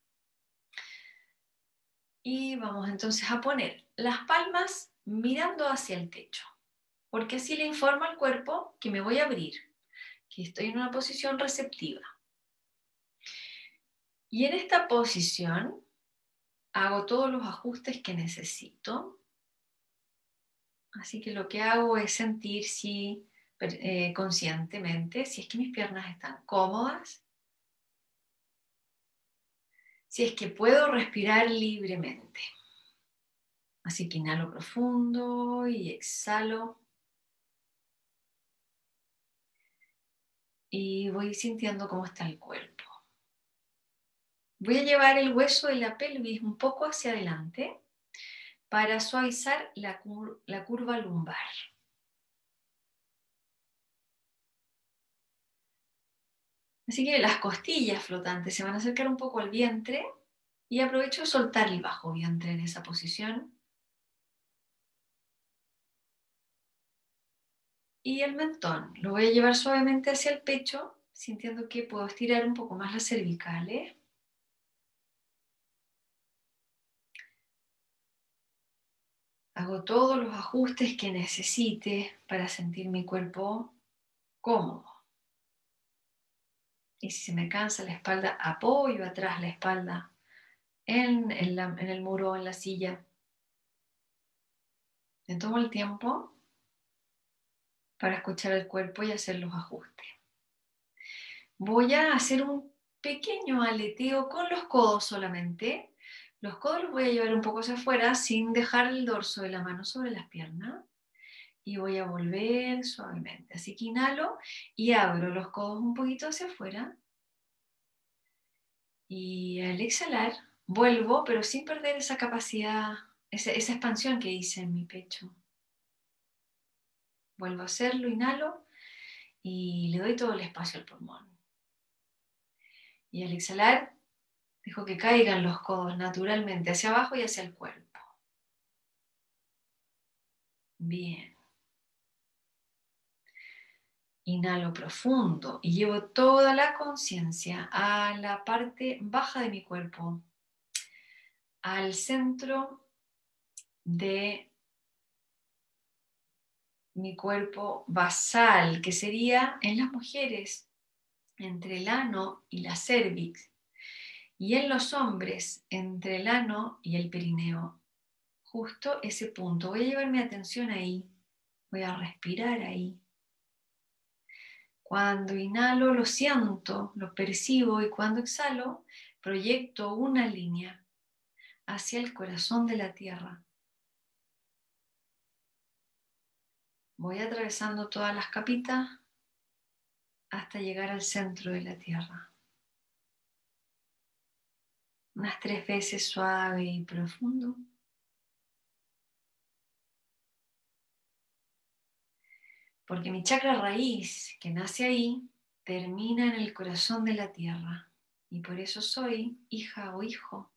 Y vamos entonces a poner las palmas mirando hacia el techo, porque así le informo al cuerpo que me voy a abrir, que estoy en una posición receptiva. Y en esta posición hago todos los ajustes que necesito Así que lo que hago es sentir si eh, conscientemente si es que mis piernas están cómodas, si es que puedo respirar libremente. Así que inhalo profundo y exhalo. Y voy sintiendo cómo está el cuerpo. Voy a llevar el hueso de la pelvis un poco hacia adelante para suavizar la, curva lumbar. Así que las costillas flotantes se van a acercar un poco al vientre y aprovecho soltar el bajo vientre en esa posición. Y el mentón lo voy a llevar suavemente hacia el pecho, sintiendo que puedo estirar un poco más las cervicales. Hago todos los ajustes que necesite para sentir mi cuerpo cómodo. Y si se me cansa la espalda, apoyo atrás la espalda en, el muro o en la silla. Me tomo el tiempo para escuchar el cuerpo y hacer los ajustes. Voy a hacer un pequeño aleteo con los codos solamente. Los codos los voy a llevar un poco hacia afuera sin dejar el dorso de la mano sobre las piernas. Y voy a volver suavemente. Así que inhalo y abro los codos un poquito hacia afuera. Y al exhalar, vuelvo, pero sin perder esa capacidad, esa, expansión que hice en mi pecho. Vuelvo a hacerlo, inhalo y le doy todo el espacio al pulmón. Y al exhalar, dejo que caigan los codos naturalmente hacia abajo y hacia el cuerpo. Bien. Inhalo profundo y llevo toda la conciencia a la parte baja de mi cuerpo, al centro de mi cuerpo basal, que sería en las mujeres entre el ano y la cervix, y en los hombres entre el ano y el perineo. Justo ese punto. Voy a llevar mi atención ahí, voy a respirar ahí. Cuando inhalo lo siento, lo percibo y cuando exhalo proyecto una línea hacia el corazón de la tierra. Voy atravesando todas las capitas hasta llegar al centro de la tierra. Unas tres veces suave y profundo. Porque mi chakra raíz, que nace ahí, termina en el corazón de la tierra. Y por eso soy hija o hijo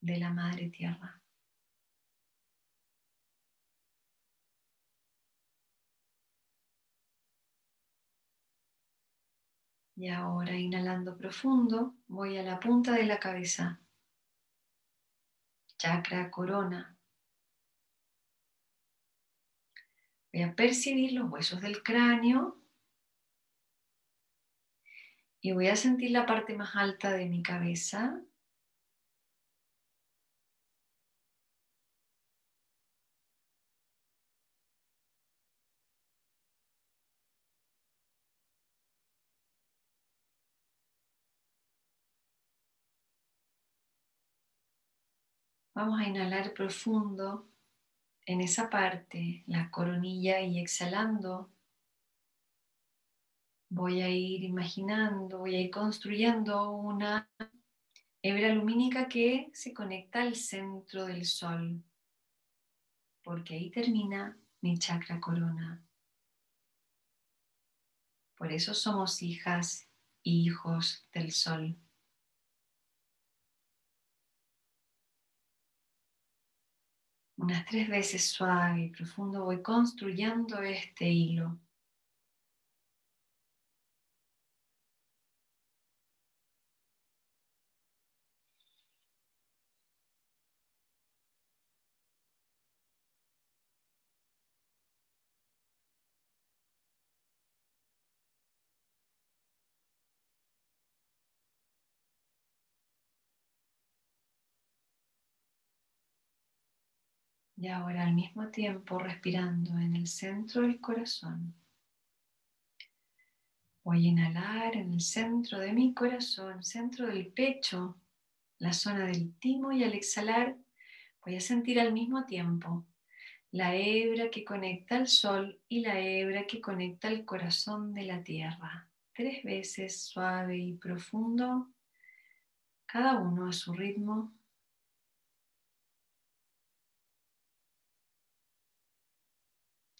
de la Madre Tierra. Y ahora inhalando profundo, voy a la punta de la cabeza. Chakra corona. Voy a percibir los huesos del cráneo y voy a sentir la parte más alta de mi cabeza. Vamos a inhalar profundo en esa parte, la coronilla y exhalando, voy a ir imaginando, voy a ir construyendo una hebra lumínica que se conecta al centro del sol, porque ahí termina mi chakra corona. Por eso somos hijas e hijos del sol. Unas tres veces suave y profundo voy construyendo este hilo. Y ahora al mismo tiempo respirando en el centro del corazón. Voy a inhalar en el centro de mi corazón, centro del pecho, la zona del timo y al exhalar Voy a sentir al mismo tiempo la hebra que conecta al sol y la hebra que conecta al corazón de la tierra. Tres veces suave y profundo, cada uno a su ritmo.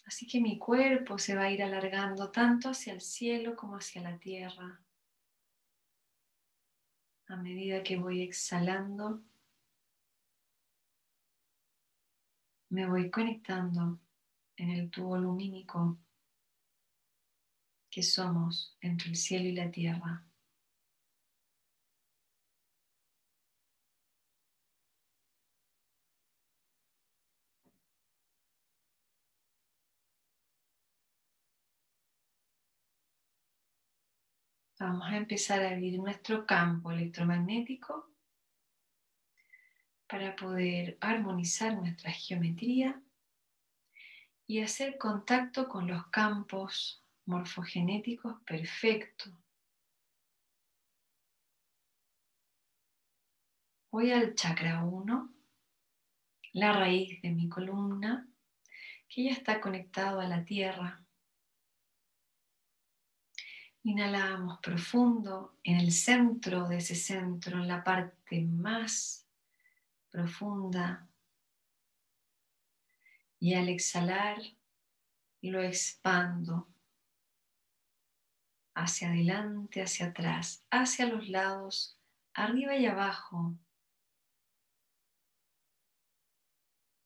Así que mi cuerpo se va a ir alargando tanto hacia el cielo como hacia la tierra. A medida que voy exhalando, me voy conectando en el tubo lumínico que somos entre el cielo y la tierra. Vamos a empezar a abrir nuestro campo electromagnético para poder armonizar nuestra geometría y hacer contacto con los campos morfogenéticos perfectos. Voy al chakra 1, la raíz de mi columna, que ya está conectado a la tierra. Inhalamos profundo en el centro de ese centro, en la parte más profunda. Y al exhalar lo expando hacia adelante, hacia atrás, hacia los lados, arriba y abajo,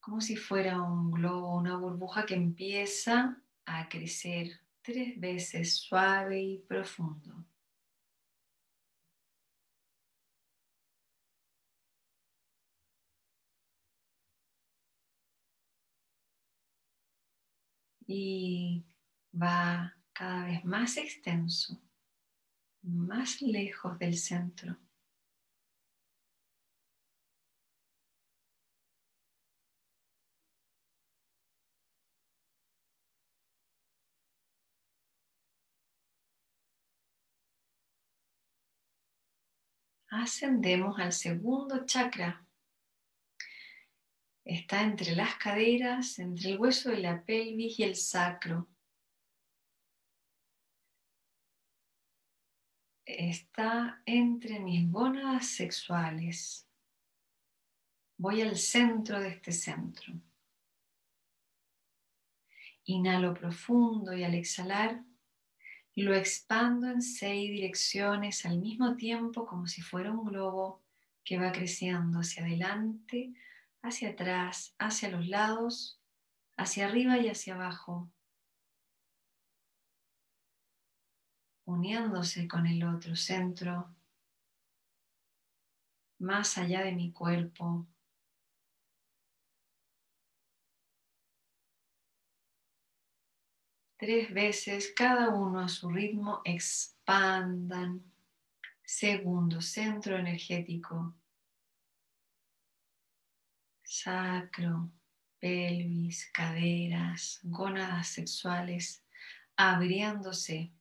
como si fuera un globo, una burbuja que empieza a crecer tres veces suave y profundo. y va cada vez más extenso, más lejos del centro. Ascendemos al segundo chakra, Está entre las caderas, entre el hueso de la pelvis y el sacro. Está entre mis gónadas sexuales. Voy al centro de este centro. Inhalo profundo y al exhalar lo expando en seis direcciones al mismo tiempo como si fuera un globo que va creciendo hacia adelante, hacia atrás, hacia los lados, hacia arriba y hacia abajo, uniéndose con el otro centro, más allá de mi cuerpo. Tres veces, cada uno a su ritmo, expandan. Segundo, centro energético sacro, pelvis, caderas, gónadas sexuales abriéndose.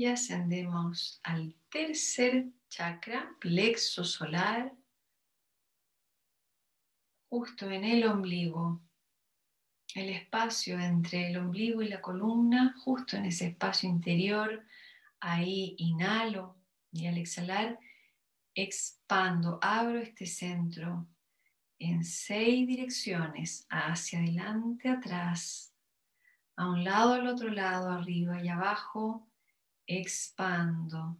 Y ascendemos al tercer chakra, plexo solar, justo en el ombligo, el espacio entre el ombligo y la columna, justo en ese espacio interior, ahí inhalo y al exhalar expando, abro este centro en seis direcciones, hacia adelante, atrás, a un lado, al otro lado, arriba y abajo, expando.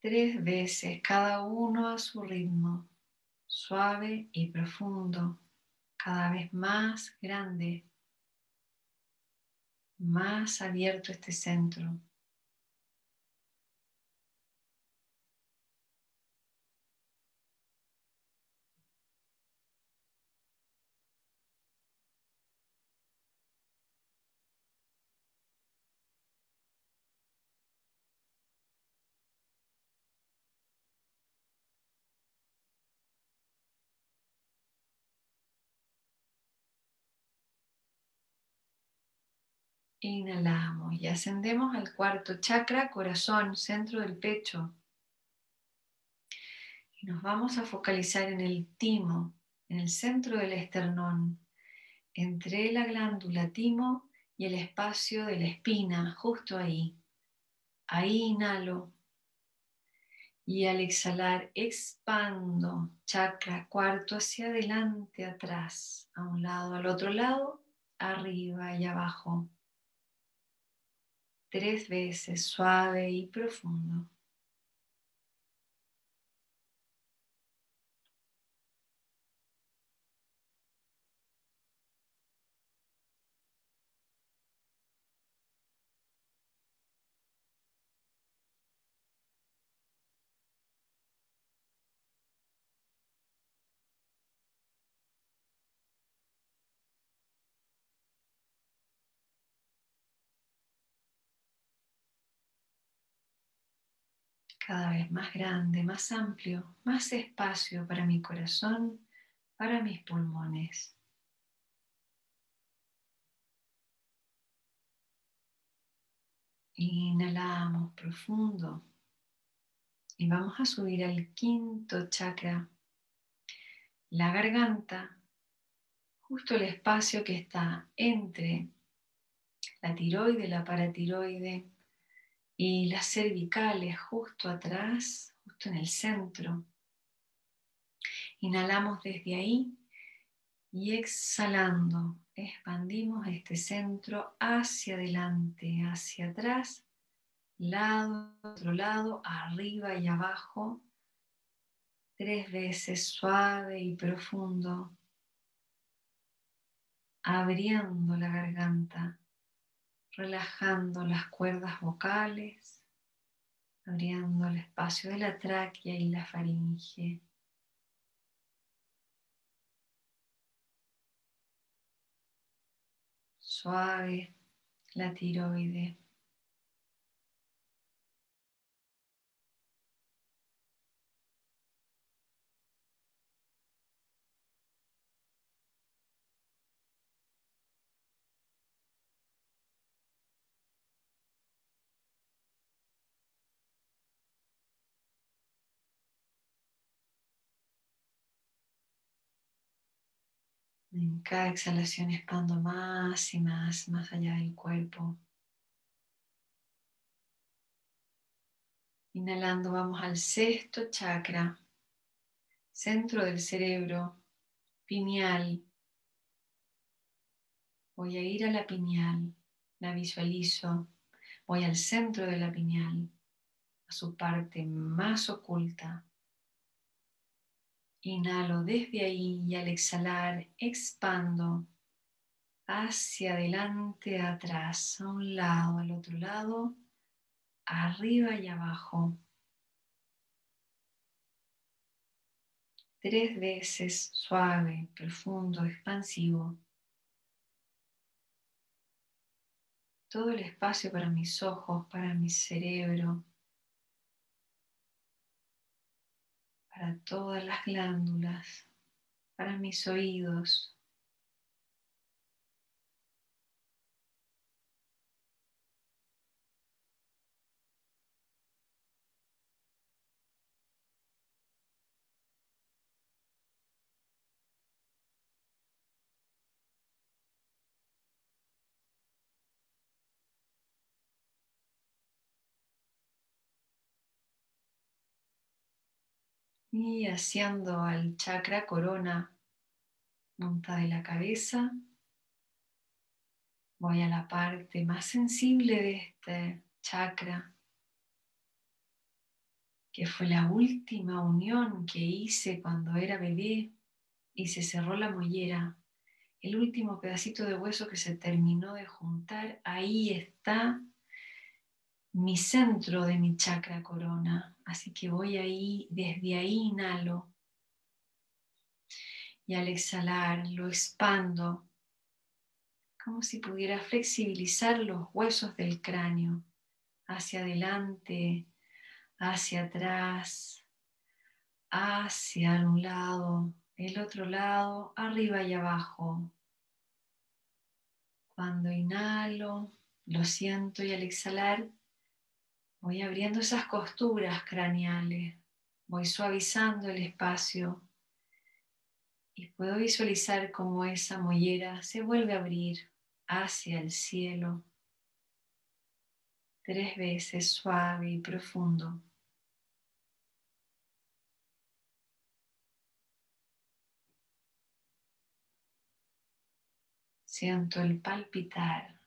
Tres veces, cada uno a su ritmo, suave y profundo, cada vez más grande, más abierto este centro. Inhalamos y ascendemos al cuarto chakra, corazón, centro del pecho. Y nos vamos a focalizar en el timo, en el centro del esternón, entre la glándula timo y el espacio de la espina, justo ahí. Ahí inhalo. Y al exhalar, expando chakra cuarto hacia adelante, atrás, a un lado, al otro lado, arriba y abajo tres veces suave y profundo. Cada vez más grande, más amplio, más espacio para mi corazón, para mis pulmones. Inhalamos profundo y vamos a subir al quinto chakra, la garganta, justo el espacio que está entre la tiroide, la paratiroide y las cervicales justo atrás, justo en el centro. Inhalamos desde ahí y exhalando, expandimos este centro hacia adelante, hacia atrás, lado, otro lado, arriba y abajo, tres veces suave y profundo, abriendo la garganta relajando las cuerdas vocales, abriendo el espacio de la tráquea y la faringe. Suave la tiroide. Cada exhalación expando más y más, más allá del cuerpo. Inhalando vamos al sexto chakra, centro del cerebro, pineal. Voy a ir a la pineal, la visualizo. Voy al centro de la pineal, a su parte más oculta. Inhalo desde ahí y al exhalar expando hacia adelante, atrás, a un lado, al otro lado, arriba y abajo. Tres veces suave, profundo, expansivo. Todo el espacio para mis ojos, para mi cerebro, para todas las glándulas, para mis oídos. Y haciendo al chakra corona, monta de la cabeza, voy a la parte más sensible de este chakra, que fue la última unión que hice cuando era bebé y se cerró la mollera. El último pedacito de hueso que se terminó de juntar, ahí está mi centro de mi chakra corona. Así que voy ahí, desde ahí inhalo. Y al exhalar lo expando, como si pudiera flexibilizar los huesos del cráneo, hacia adelante, hacia atrás, hacia un lado, el otro lado, arriba y abajo. Cuando inhalo, Lo siento y al exhalar voy abriendo esas costuras craneales, voy suavizando el espacio y puedo visualizar cómo esa mollera se vuelve a abrir hacia el cielo tres veces suave y profundo. Siento el palpitar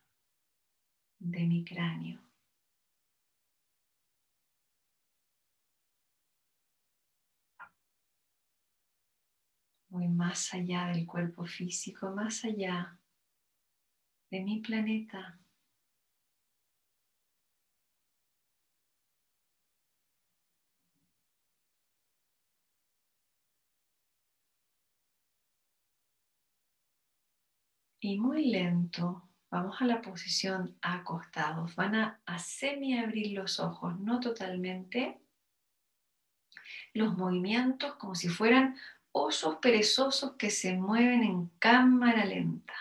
de mi cráneo. Voy más allá del cuerpo físico, más allá de mi planeta. Y muy lento, vamos a la posición acostados. Van a, a los ojos, no totalmente. Los movimientos como si fueran osos perezosos que se mueven en cámara lenta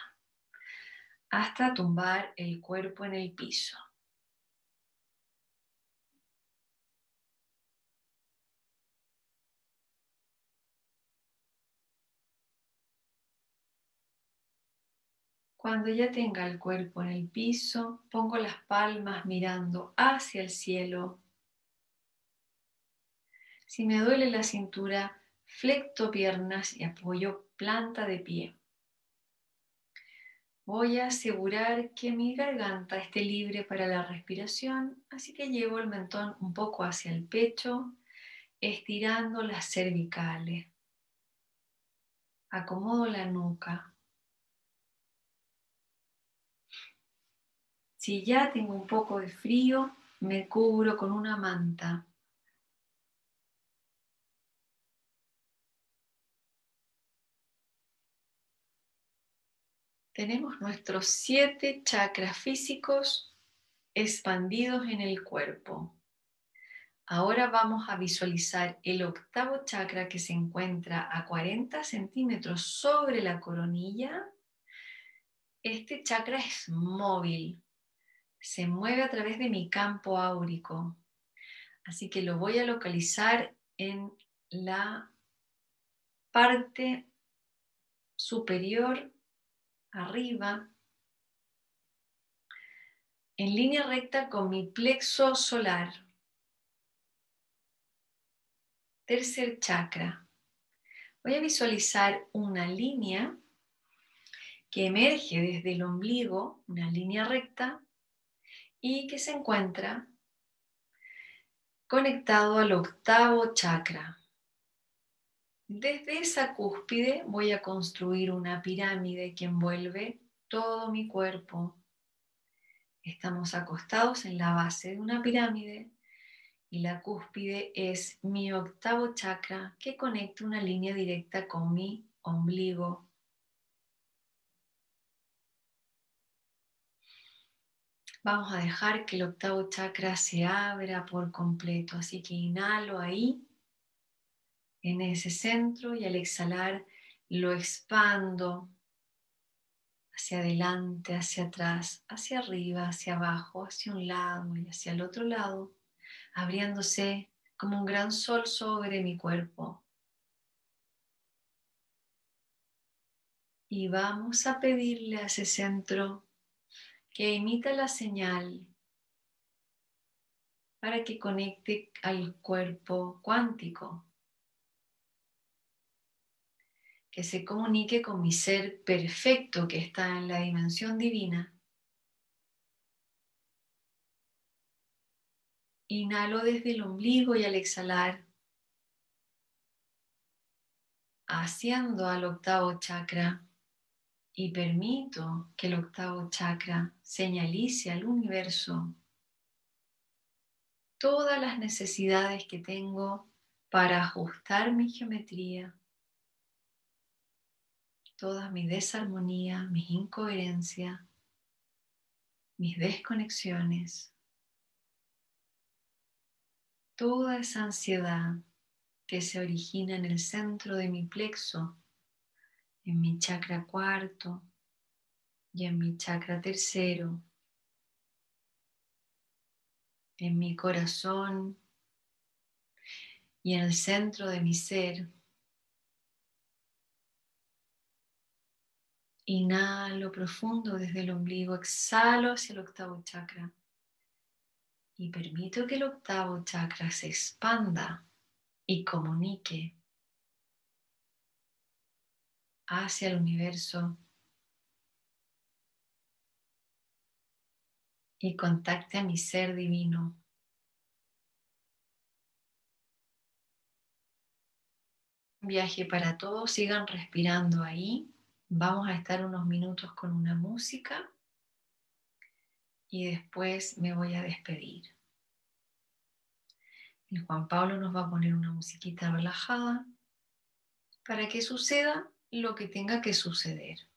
hasta tumbar el cuerpo en el piso. Cuando ya tenga el cuerpo en el piso, pongo las palmas mirando hacia el cielo. Si me duele la cintura, flecto piernas y apoyo planta de pie. Voy a asegurar que mi garganta esté libre para la respiración, así que llevo el mentón un poco hacia el pecho, estirando las cervicales. Acomodo la nuca. Si ya tengo un poco de frío, me cubro con una manta. Tenemos nuestros siete chakras físicos expandidos en el cuerpo. Ahora vamos a visualizar el octavo chakra que se encuentra a 40 centímetros sobre la coronilla. Este chakra es móvil, se mueve a través de mi campo áurico. Así que lo voy a localizar en la parte superior, arriba, en línea recta con mi plexo solar. Tercer chakra. Voy a visualizar una línea que emerge desde el ombligo, una línea recta, y que se encuentra conectado al octavo chakra. Desde esa cúspide voy a construir una pirámide que envuelve todo mi cuerpo. Estamos acostados en la base de una pirámide y la cúspide es mi octavo chakra que conecta una línea directa con mi ombligo Vamos a dejar que el octavo chakra se abra por completo. Así que inhalo ahí, en ese centro, y al exhalar lo expando hacia adelante, hacia atrás, hacia arriba, hacia abajo, hacia un lado y hacia el otro lado, abriéndose como un gran sol sobre mi cuerpo. Y vamos a pedirle a ese centro que imita la señal para que conecte al cuerpo cuántico, que se comunique con mi ser perfecto que está en la dimensión divina. Inhalo desde el ombligo y al exhalar, haciendo al octavo chakra y permito que el octavo chakra señalice al universo todas las necesidades que tengo para ajustar mi geometría, toda mi desarmonía, mis incoherencias, mis desconexiones, toda esa ansiedad que se origina en el centro de mi plexo en mi chakra cuarto y en mi chakra tercero, en mi corazón y en el centro de mi ser. Inhalo profundo desde el ombligo, exhalo hacia el octavo chakra y permito que el octavo chakra se expanda y comunique hacia el universo y contacte a mi ser divino. Viaje para todos, sigan respirando ahí. Vamos a estar unos minutos con una música y después me voy a despedir. El Juan Pablo nos va a poner una musiquita relajada para que suceda lo que tenga que suceder.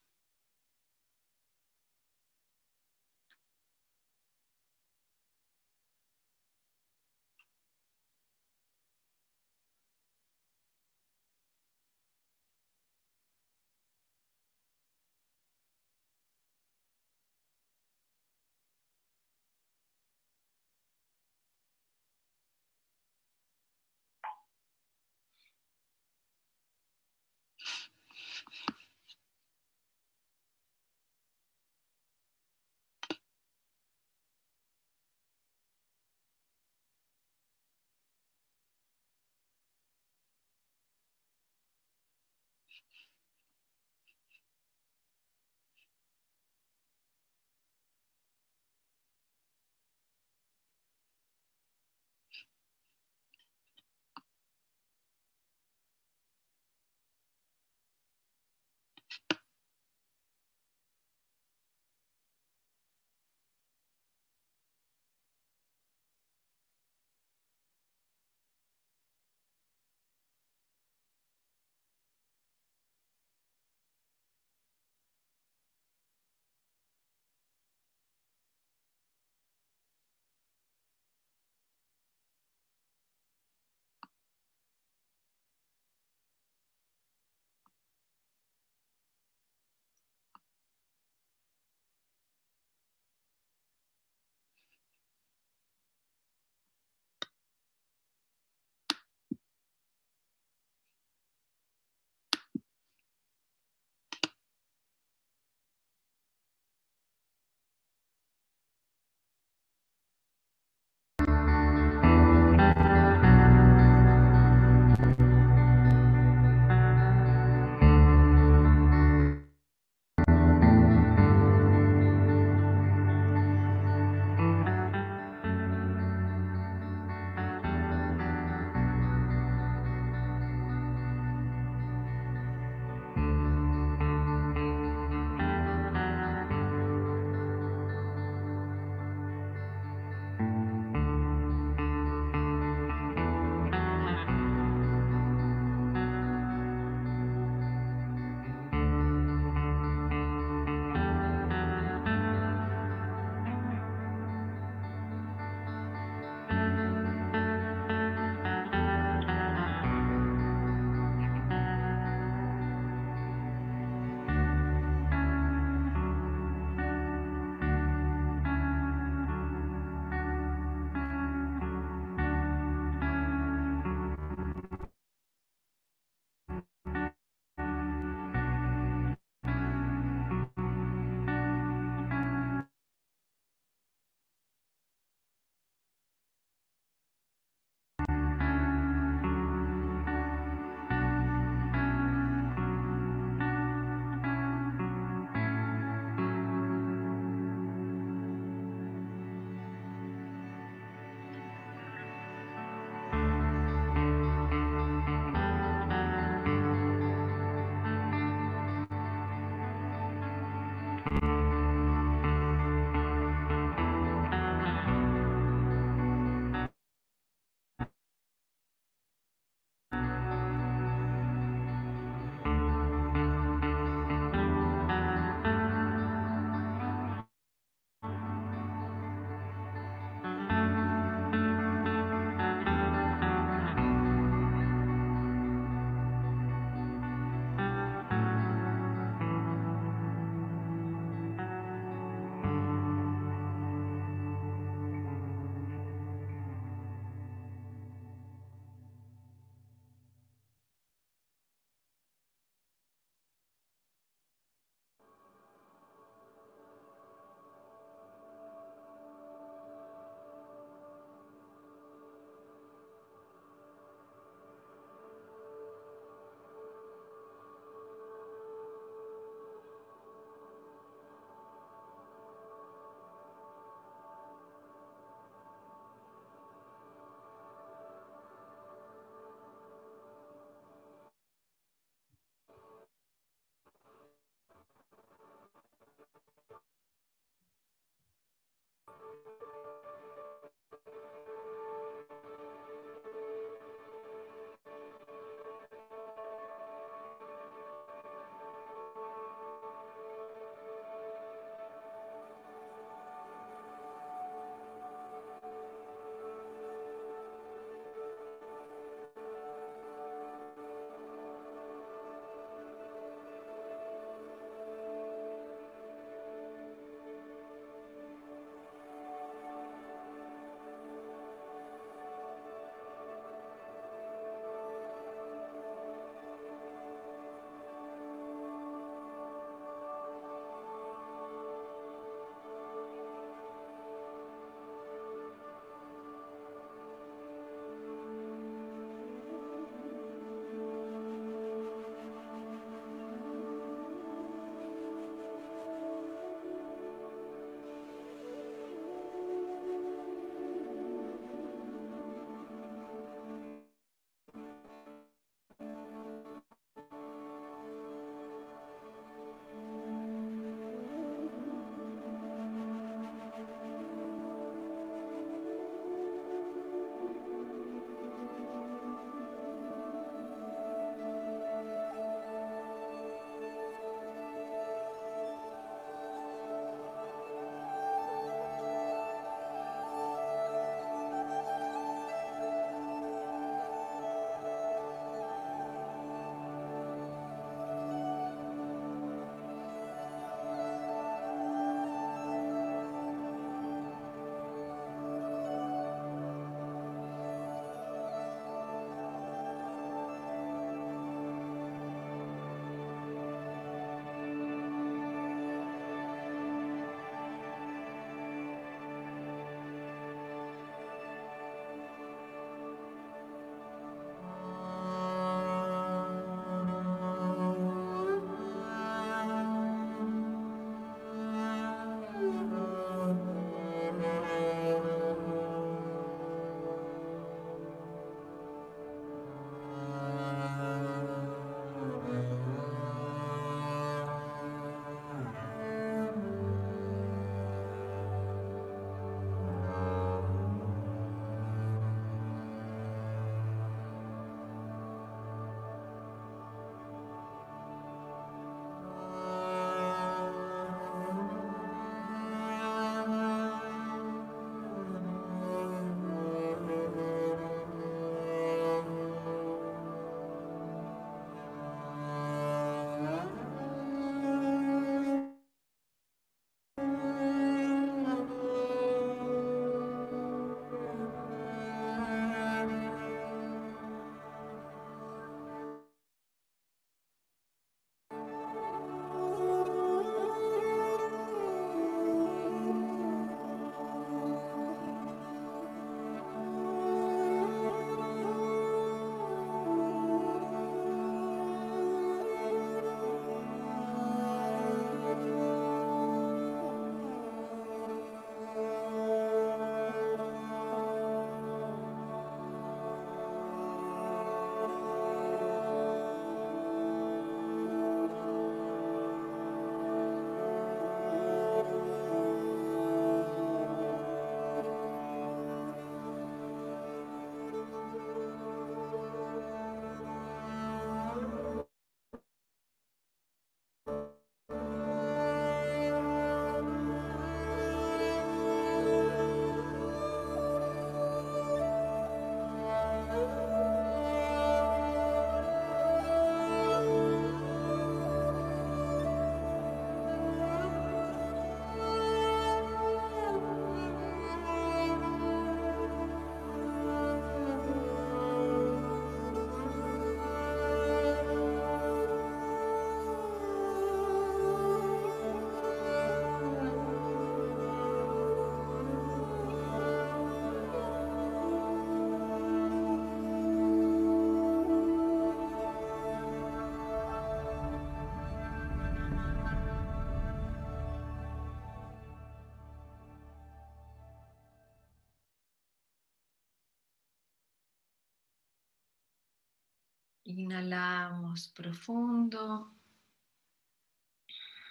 Inhalamos profundo.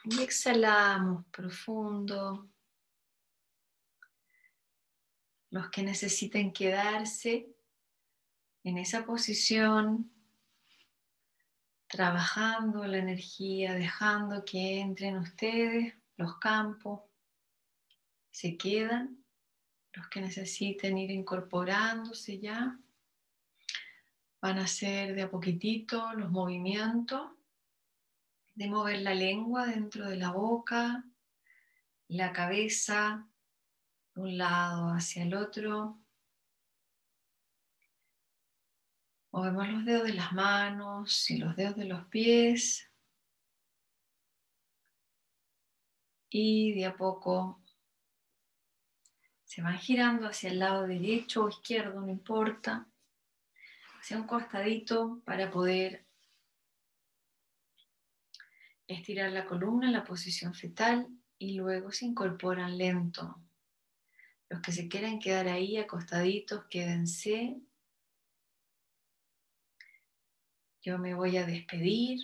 Y exhalamos profundo. Los que necesiten quedarse en esa posición, trabajando la energía, dejando que entren ustedes los campos, se quedan. Los que necesiten ir incorporándose ya, van a hacer de a poquitito los movimientos de mover la lengua dentro de la boca, la cabeza de un lado hacia el otro. Movemos los dedos de las manos y los dedos de los pies. Y de a poco se van girando hacia el lado derecho o izquierdo, no importa, hacia un costadito para poder estirar la columna en la posición fetal y luego se incorporan lento. Los que se quieren quedar ahí acostaditos, quédense. Yo me voy a despedir.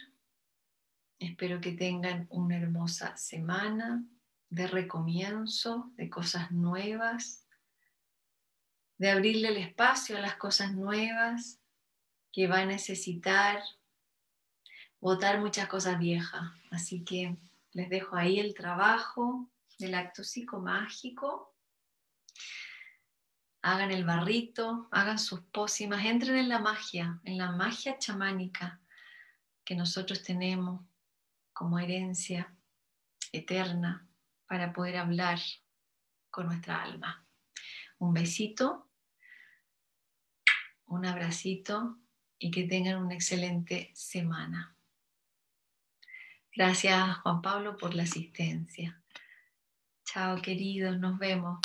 Espero que tengan una hermosa semana de recomienzo, de cosas nuevas, de abrirle el espacio a las cosas nuevas que va a necesitar botar muchas cosas viejas. Así que les dejo ahí el trabajo del acto psicomágico. Hagan el barrito, hagan sus pócimas, entren en la magia, en la magia chamánica que nosotros tenemos como herencia eterna para poder hablar con nuestra alma. Un besito, un abracito y que tengan una excelente semana. Gracias Juan Pablo por la asistencia. Chao queridos, nos vemos.